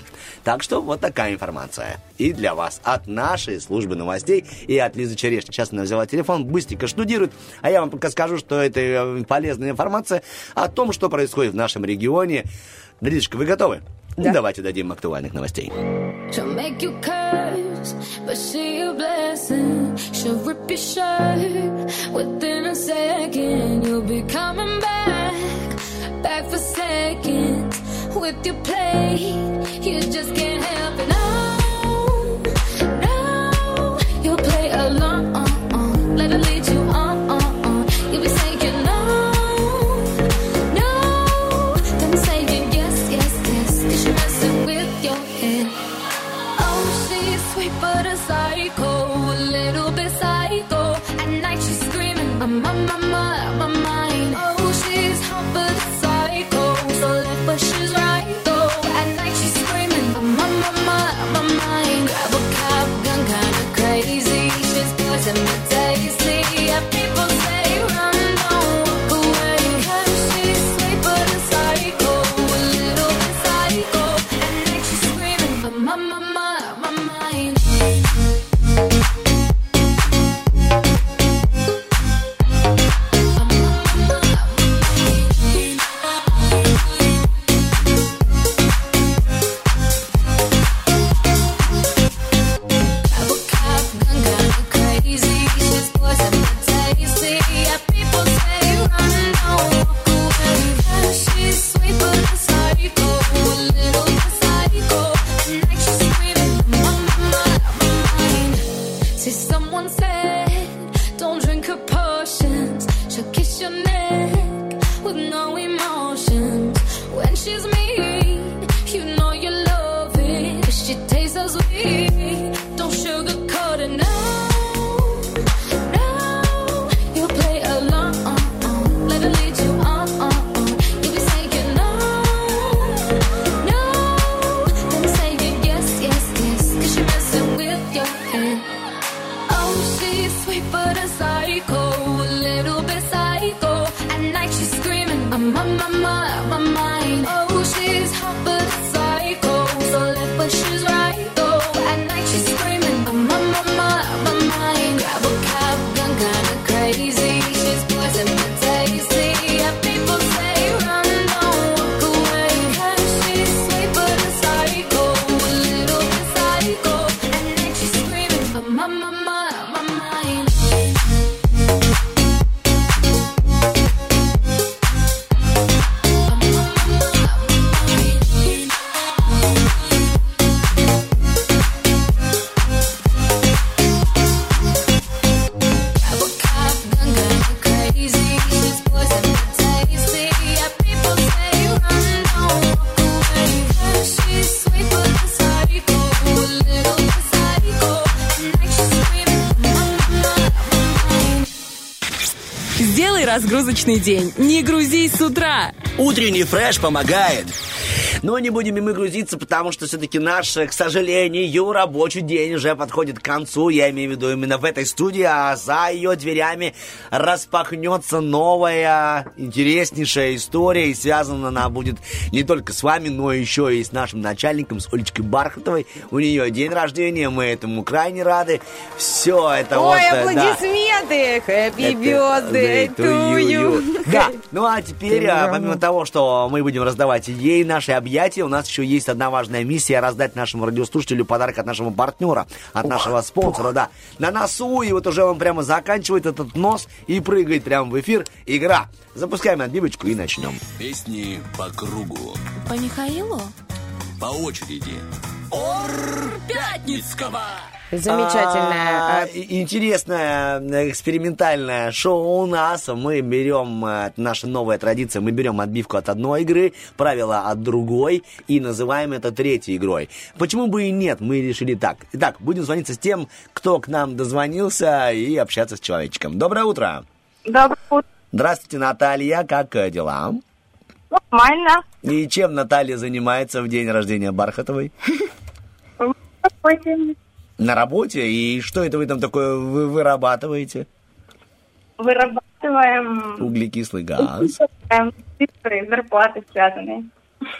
Так что вот такая информация. И для вас от нашей службы новостей и от Лизы Черешни. Сейчас она взяла телефон, быстренько штудирует, а я вам пока скажу, что это э, полезная информация о том, что происходит в нашем регионе. Лизочка, вы готовы? Да. Давайте дадим актуальных новостей. She'll make you curse, but she a blessing. She'll rip your shirt within a second. You'll be coming back, back for seconds with your play. You just can't help it. No, no, you'll play разгрузочный день. Не грузись с утра. Утренний фреш помогает. Но не будем и мы грузиться, потому что все-таки наш, к сожалению, рабочий день уже подходит к концу. Я имею в виду именно в этой студии, а за ее дверями распахнется новая, интереснейшая история. И связана она будет не только с вами, но еще и с нашим начальником, с Олечкой Бархатовой. У нее день рождения, мы этому крайне рады. Все это вот... Ой, да. аплодисменты! Happy Это birthday to you! [laughs] Да, ну а теперь, а, помимо того, что мы будем раздавать идеи, наши объятия, у нас еще есть одна важная миссия раздать нашему радиослушателю подарок от нашего партнера, от нашего спонсора, да. На носу, и вот уже он прямо заканчивает этот нос и прыгает прямо в эфир. Игра. Запускаем отбивочку и начнем. Песни по кругу, По Михаилу? по очереди. Пятницкого! Замечательная. А, и- интересное э, экспериментальное шоу у нас. Мы берем, э, это наша новая традиция, мы берем отбивку от одной игры, правила от другой и называем это третьей игрой. Почему бы и нет, мы решили так. Итак, будем звониться с тем, кто к нам дозвонился и общаться с человечком. Доброе утро. Доброе утро. Здравствуйте, Наталья, как э, дела? Нормально. И чем Наталья занимается в день рождения Бархатовой? [laughs] На работе? И что это вы там такое вы вырабатываете? Вырабатываем Углекислый газ. цифры, зарплаты связанные.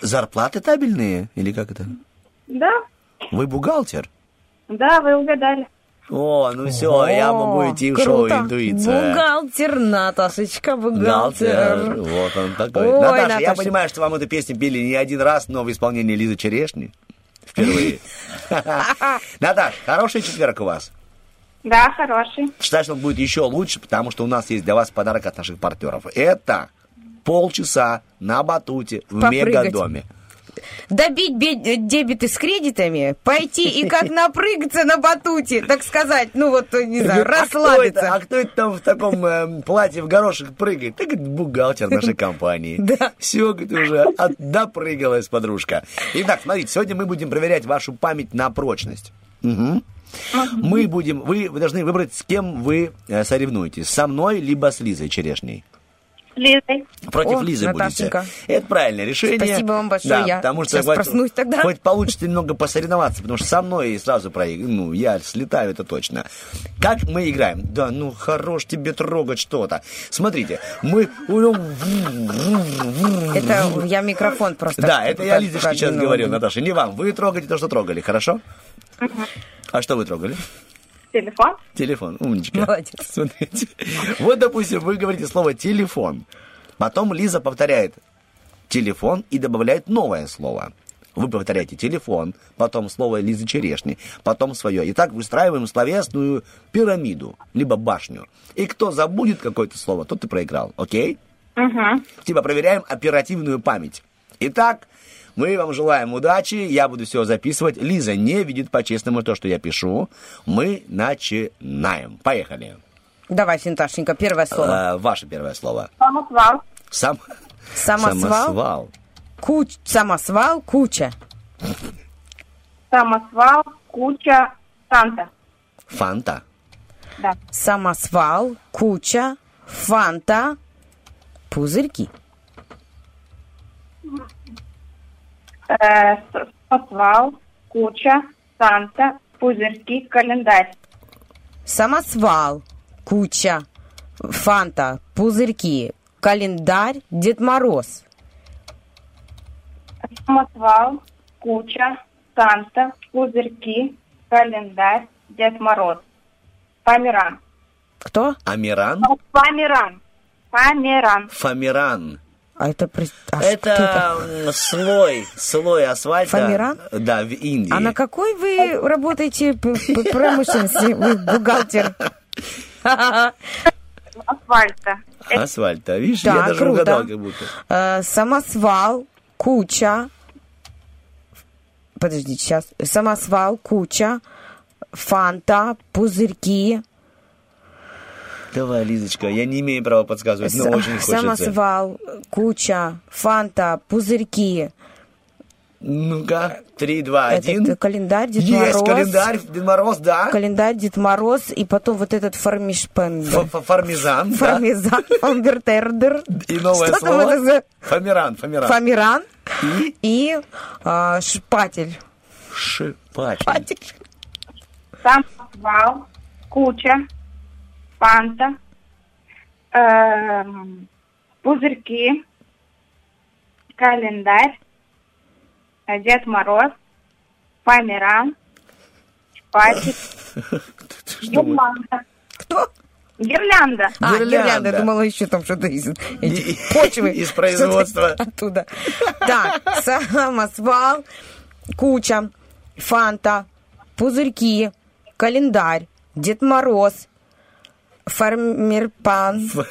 Зарплаты табельные? Или как это? Да, Вы бухгалтер? да, вы угадали. О, ну все, я могу идти в шоу. «Интуиция». Бухгалтер, Наташечка, бухгалтер. Бухгалтер. Вот он такой. Ой, Наташа, я Наташа. понимаю, что вам эту песню пели не один раз, но в исполнении Лизы Черешни. Впервые. [laughs] Наташ, хороший четверг у вас. Да, хороший. Считаю, что он будет еще лучше, потому что у нас есть для вас подарок от наших партнеров. Это полчаса на батуте в Попрыгать. мегадоме. Добить бе- дебеты с кредитами, пойти и как [laughs] напрыгаться на батуте, так сказать, ну вот, не знаю, А расслабиться. а кто это там в таком э, платье в горошек прыгает? Так это бухгалтер нашей [laughs] компании. Да. Все, говорит, уже допрыгалась подружка. Итак, смотрите, сегодня мы будем проверять вашу память на прочность. Мы будем, вы, вы должны выбрать, с кем вы э, соревнуетесь. Со мной, либо с Лизой Черешней. Лизой. Против О, Лизы Наташенька. будете. Это правильное решение. Спасибо вам большое, Да, я потому что сейчас хоть- проснусь тогда. Хоть получится немного посоревноваться, потому что со мной и сразу проиграю. Ну, я слетаю, это точно. Как мы играем? Да, ну, хорош тебе трогать что-то. Смотрите, мы... Это я микрофон просто. Да, это я Лизочке сейчас говорю, Наташа, не вам. Вы трогаете то, что трогали, хорошо? А что вы трогали? Телефон. Телефон, умничка. Молодец. Смотрите. Вот, допустим, вы говорите слово «телефон». Потом Лиза повторяет «телефон» и добавляет новое слово. Вы повторяете «телефон», потом слово Лизы Черешни, потом свое. И так выстраиваем словесную пирамиду, либо башню. И кто забудет какое-то слово, тот и проиграл. Окей? Угу. Типа проверяем оперативную память. Итак, мы вам желаем удачи, я буду все записывать. Лиза не видит по-честному то, что я пишу. Мы начинаем. Поехали. Давай, Синташенька, первое слово. А, ваше первое слово. Самосвал. Сам... Самосвал. Самосвал. Куч... Самосвал, куча. Самосвал. Куча. Санта. Фанта. Да. Самосвал, куча, фанта, пузырьки. Э, Самосвал. Куча. Санта. Пузырьки. Календарь. Самосвал, куча, фанта, пузырьки, календарь, Дед Мороз. Самосвал. Куча. Санта. Пузырьки. Календарь. Дед Мороз. Померан. Кто? Амиран. Померан. Померан. Фамиран. А это... при- а Это слой, слой асфальта. Фамиран? Да, в Индии. А на какой вы работаете промышленности? Вы бухгалтер. Асфальта. Асфальта. Видишь, Да, я даже круто. угадал как будто. Э, Самосвал, куча. Подождите, сейчас. Самосвал, куча, фанта, пузырьки. Давай, Лизочка, я не имею права подсказывать, но С- очень хочется. Самосвал, куча, фанта, пузырьки. Ну-ка, три, два, Этот один. календарь Дед Есть Мороз. календарь, Дед Мороз, да. Календарь Дед Мороз, и потом вот этот формишпен. Ф- ф- Фармизан, да. Формизан, фомбертердер. И новое Что там слово. это за- Фамиран, фамиран. Фомиран и а, шпатель. Шипатель. Самосвал. Куча. Фанта. эм, Пузырьки. Календарь. э, Дед Мороз. Померан. Шпатель. [laughs] Гирлянда. Кто? Гирлянда. А, Гирлянда. гирлянда. Я думала, еще там что-то из этих [laughs] почвы. Из производства. Оттуда. Так, [laughs] самосвал, куча, фанта, пузырьки, календарь, Дед Мороз, фармерпан, [laughs] Мне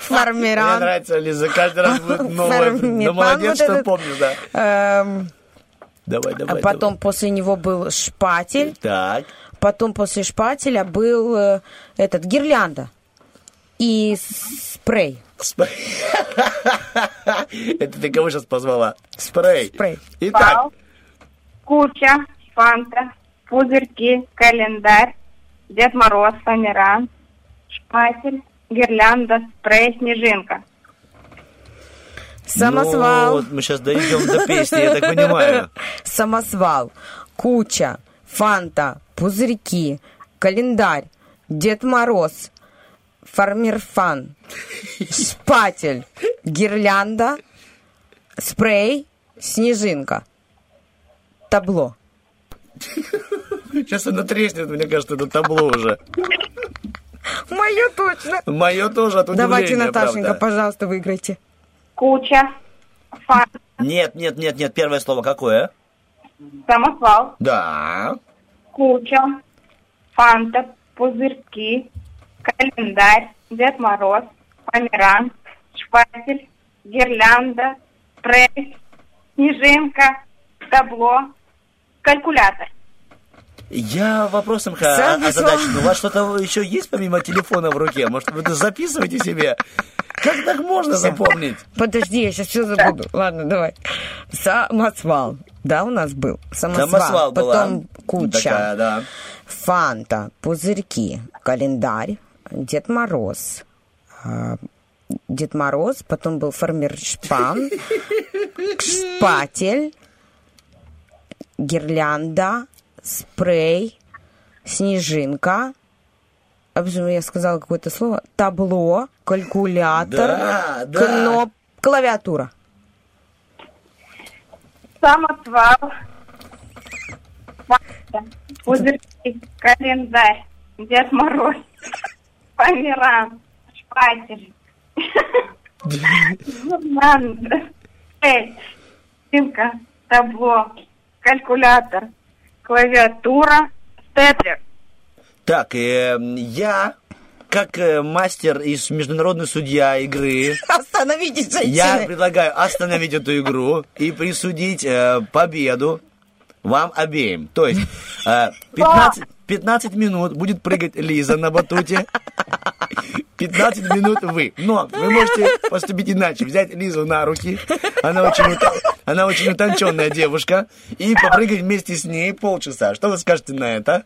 фармеран. нравится, Лиза, каждый раз будет новое. Ну, молодец, вот что помнишь, да. Эм, Давай, а давай, потом после него был шпатель. Так. потом после шпателя был э, этот гирлянда и спрей. Сп- [laughs] Это ты кого сейчас позвала? Спрей. Спрей. Итак, Куча. Фанта. Пузырьки. Календарь. Дед Мороз. Померан. Шпатель. Гирлянда. Спрей. Снежинка. Самосвал. Ну, вот мы сейчас дойдем до песни, я так понимаю. [laughs] Самосвал, куча, фанта, пузырьки, календарь, Дед Мороз, фармерфан, шпатель, гирлянда, спрей, снежинка, табло. Сейчас она треснет, мне кажется, это табло уже. Мое точно. Мое тоже от Давайте, Наташенька, правда. пожалуйста, выиграйте. Куча. Фанта. Нет, нет, нет, нет, первое слово какое? Самосвал. Да. Куча. Фанта. Пузырьки. Календарь. Дед Мороз. Померан. Шпатель. Гирлянда. Спрей. Снежинка. Табло. Калькулятор. Я вопросом Сам озадачен. У вас что-то еще есть помимо телефона в руке? Может, вы это записываете себе? Как так можно запомнить? Подожди, я сейчас все забуду. Ладно, давай. Самосвал. Да, у нас был. Самосвал. Самосвал была. Потом куча. Такая, да. Фанта, пузырьки, календарь, Дед Мороз, а, Дед Мороз, потом был фармер Шпан, [laughs] шпатель, гирлянда, спрей, снежинка. А почему я сказала какое-то слово? Табло, калькулятор, Да, да. кноп, клавиатура. Самосвал. Ваня, Пузырьки, календарь, Дед Мороз, [laughs] Померан, шпатель, гирлянда, эль, симка, табло, калькулятор, клавиатура, степлер. Так, э, я, как э, мастер и международный судья игры, [laughs] Остановитесь, я женщины. предлагаю остановить эту игру и присудить э, победу вам обеим. То есть э, 15, 15 минут будет прыгать Лиза на батуте, [laughs] 15 минут вы. Но вы можете поступить иначе. Взять Лизу на руки, она очень, ута- она очень утонченная девушка, и попрыгать вместе с ней полчаса. Что вы скажете на это?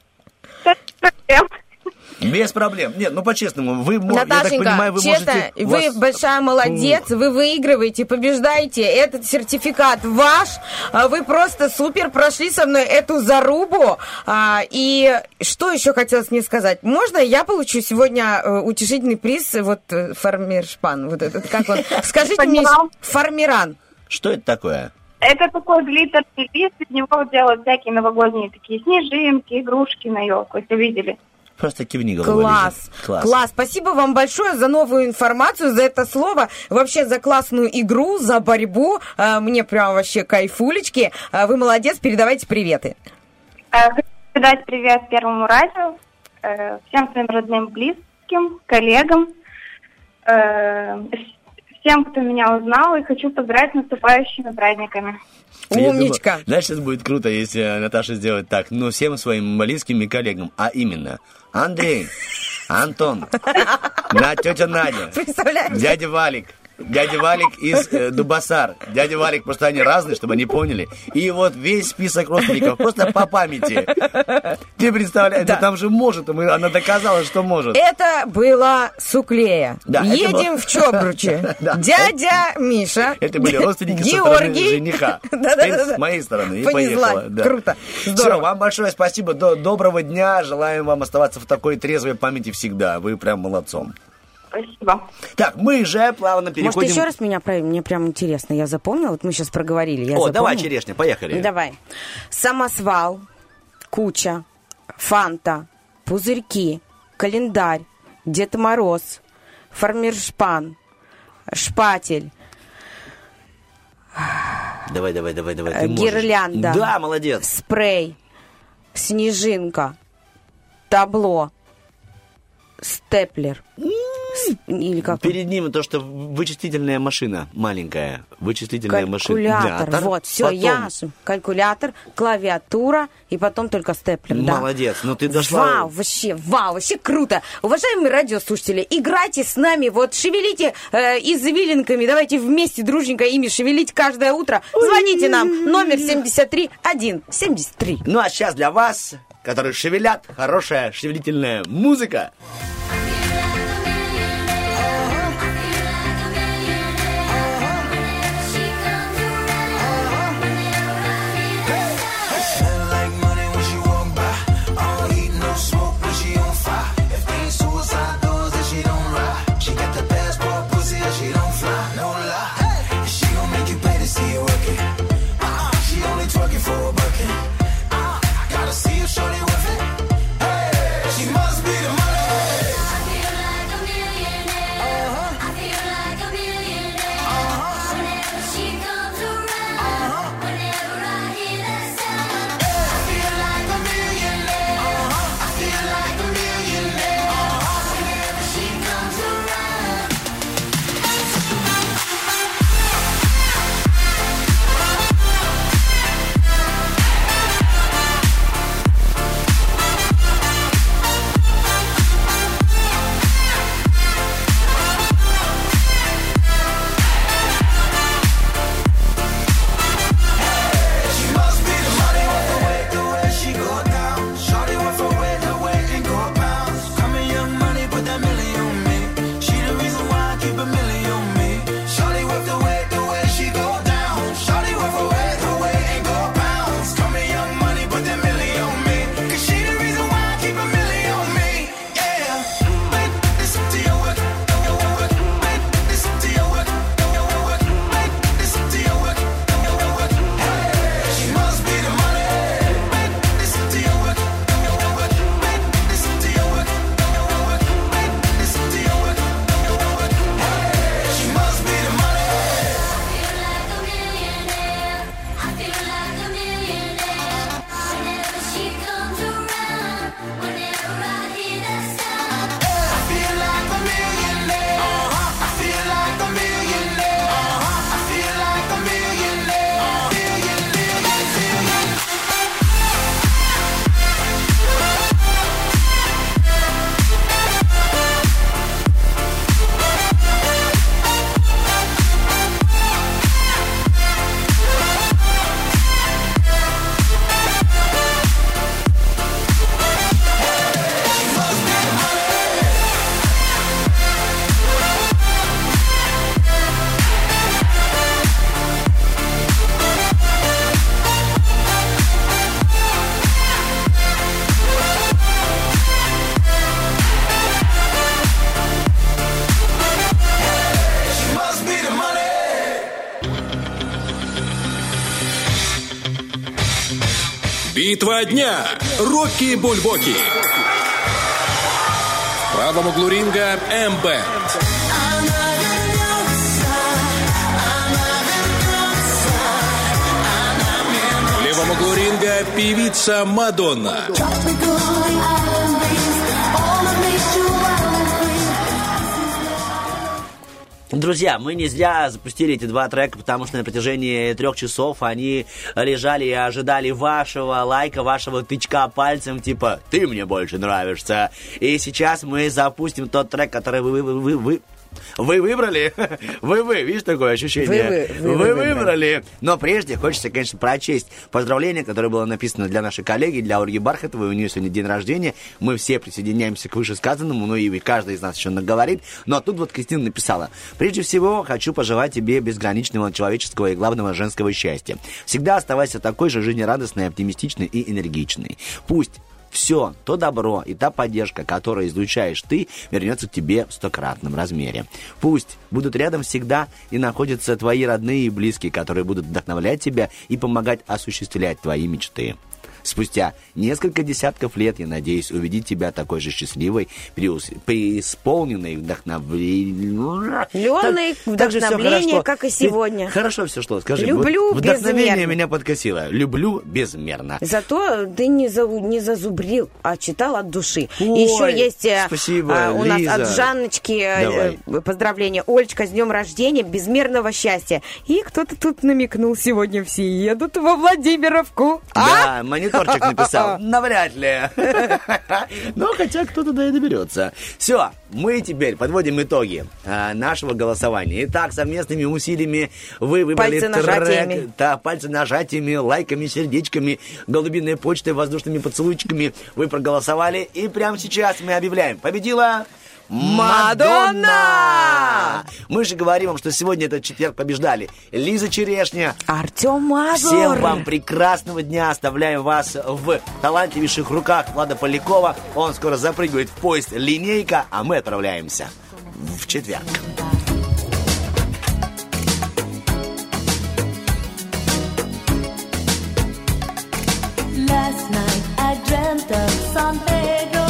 Без проблем. Нет, ну по-честному, вы, мо- я так Наташенька, понимаю, вы честно, можете... вы вас- большая молодец, вы выигрываете, побеждаете. Этот сертификат ваш. А Вы просто супер прошли со мной эту зарубу. А, И что еще хотелось мне сказать? Можно я получу сегодня э, утешительный приз, вот э, фармершпан, вот этот, как он? [laughs] Скажите мне, фармиран. Что это такое? Это такой глиттерный лист, из него делают всякие новогодние такие снежинки, игрушки на елку, если видели. Просто кивни головой. Класс, класс, Класс. Спасибо вам большое за новую информацию, за это слово, вообще за классную игру, за борьбу. А, Мне прям вообще кайфулечки. А, Вы молодец, передавайте приветы. Хочу передать привет Первому радио, э, всем своим родным, близким, коллегам, э, всем, кто меня узнал, и хочу поздравить с наступающими праздниками. Я думаю, знаешь, сейчас будет круто, если Наташа сделает так. Ну, всем своим близким и коллегам. А именно, Андрей, Антон, [laughs] на тетя Надя, дядя Валик, дядя Валик из э, Дубасар. Дядя Валик, просто они разные, чтобы они поняли. И вот весь список родственников, просто по памяти. Ты представляешь, да. там же может, она доказала, что может. Это было Суклея. Да, Едем в Чобруче. [laughs] Дядя Миша. Это были родственники Георгий. жениха. [laughs] С моей стороны. И поехала. Круто. Все, Здорово. вам большое спасибо. До- доброго дня. Желаем вам оставаться в такой трезвой памяти всегда. Вы прям молодцом. Спасибо. Так, мы же плавно переходим... Может, еще раз меня проверим? Мне прям интересно. Я запомнила, вот мы сейчас проговорили. Я О, давай, запомнила. черешня, поехали. Давай. Самосвал, куча, фанта, пузырьки, календарь, Дед Мороз, фармершпан, шпатель, Давай, давай, давай, давай. ты можешь. гирлянда, Да, молодец. спрей, снежинка, табло, степлер. Или как? Перед ним то, что вычислительная машина маленькая. Вычислительная машина. Калькулятор. Да, вот, все, потом. ясно. Калькулятор, клавиатура и потом только степлер. да. Молодец, ну ты дошла... Вау, вообще, вау, вообще круто. Уважаемые радиослушатели, играйте с нами, вот шевелите э, извилинками, давайте вместе дружненько ими шевелить каждое утро. Звоните нам, номер 73 173. Ну а сейчас для вас, которые шевелят, хорошая шевелительная музыка. Smell Битва дня. Рокки Бульбоки. В правом углу ринга М-Бэнд. В левом углу ринга певица Мадонна. Друзья, мы не зря запустили эти два трека, потому что на протяжении трех часов они лежали и ожидали вашего лайка, вашего тычка пальцем, типа «ты мне больше нравишься». И сейчас мы запустим тот трек, который вы, вы, вы, вы вы выбрали? [laughs] Вы-вы, видишь такое ощущение? Вы-вы, вы-вы Вы выбрали. выбрали. Но прежде хочется, конечно, прочесть поздравление, которое было написано для нашей коллеги, для Ольги Бархатовой. У нее сегодня день рождения. Мы все присоединяемся к вышесказанному, ну и каждый из нас еще наговорит. Но тут вот Кристина написала. Прежде всего, хочу пожелать тебе безграничного человеческого и главного женского счастья. Всегда оставайся такой же жизнерадостной, оптимистичной и энергичной. Пусть все, то добро и та поддержка, которую излучаешь ты, вернется к тебе в стократном размере. Пусть будут рядом всегда и находятся твои родные и близкие, которые будут вдохновлять тебя и помогать осуществлять твои мечты. Спустя несколько десятков лет я надеюсь увидеть тебя такой же счастливой, преисполненной вдохновлением. Лёной вдохновление, как и сегодня. Хорошо все шло, скажи. Люблю вот Вдохновение безмерно. меня подкосило. Люблю безмерно. Зато ты не, за, не зазубрил, а читал от души. Ой, Еще есть э, спасибо, а, у нас Лиза. от Жанночки э, э, поздравление. Ольчка, с днем рождения, безмерного счастья. И кто-то тут намекнул, сегодня все едут во Владимировку. Да, мониторчик написал. [laughs] Навряд ли. [laughs] Но хотя кто-то да и доберется. Все, мы теперь подводим итоги а, нашего голосования. Итак, совместными усилиями вы выбрали трек. Да, пальцы нажатиями, лайками, сердечками, голубиной почтой, воздушными поцелуйчиками. Вы проголосовали. И прямо сейчас мы объявляем. Победила... Мадонна! Мы же говорим вам, что сегодня этот четверг побеждали Лиза Черешня, Артем Мазур. Всем вам прекрасного дня. Оставляем вас в талантливейших руках Влада Полякова. Он скоро запрыгивает в поезд «Линейка», а мы отправляемся в четверг. Last night I dreamt of San Pedro.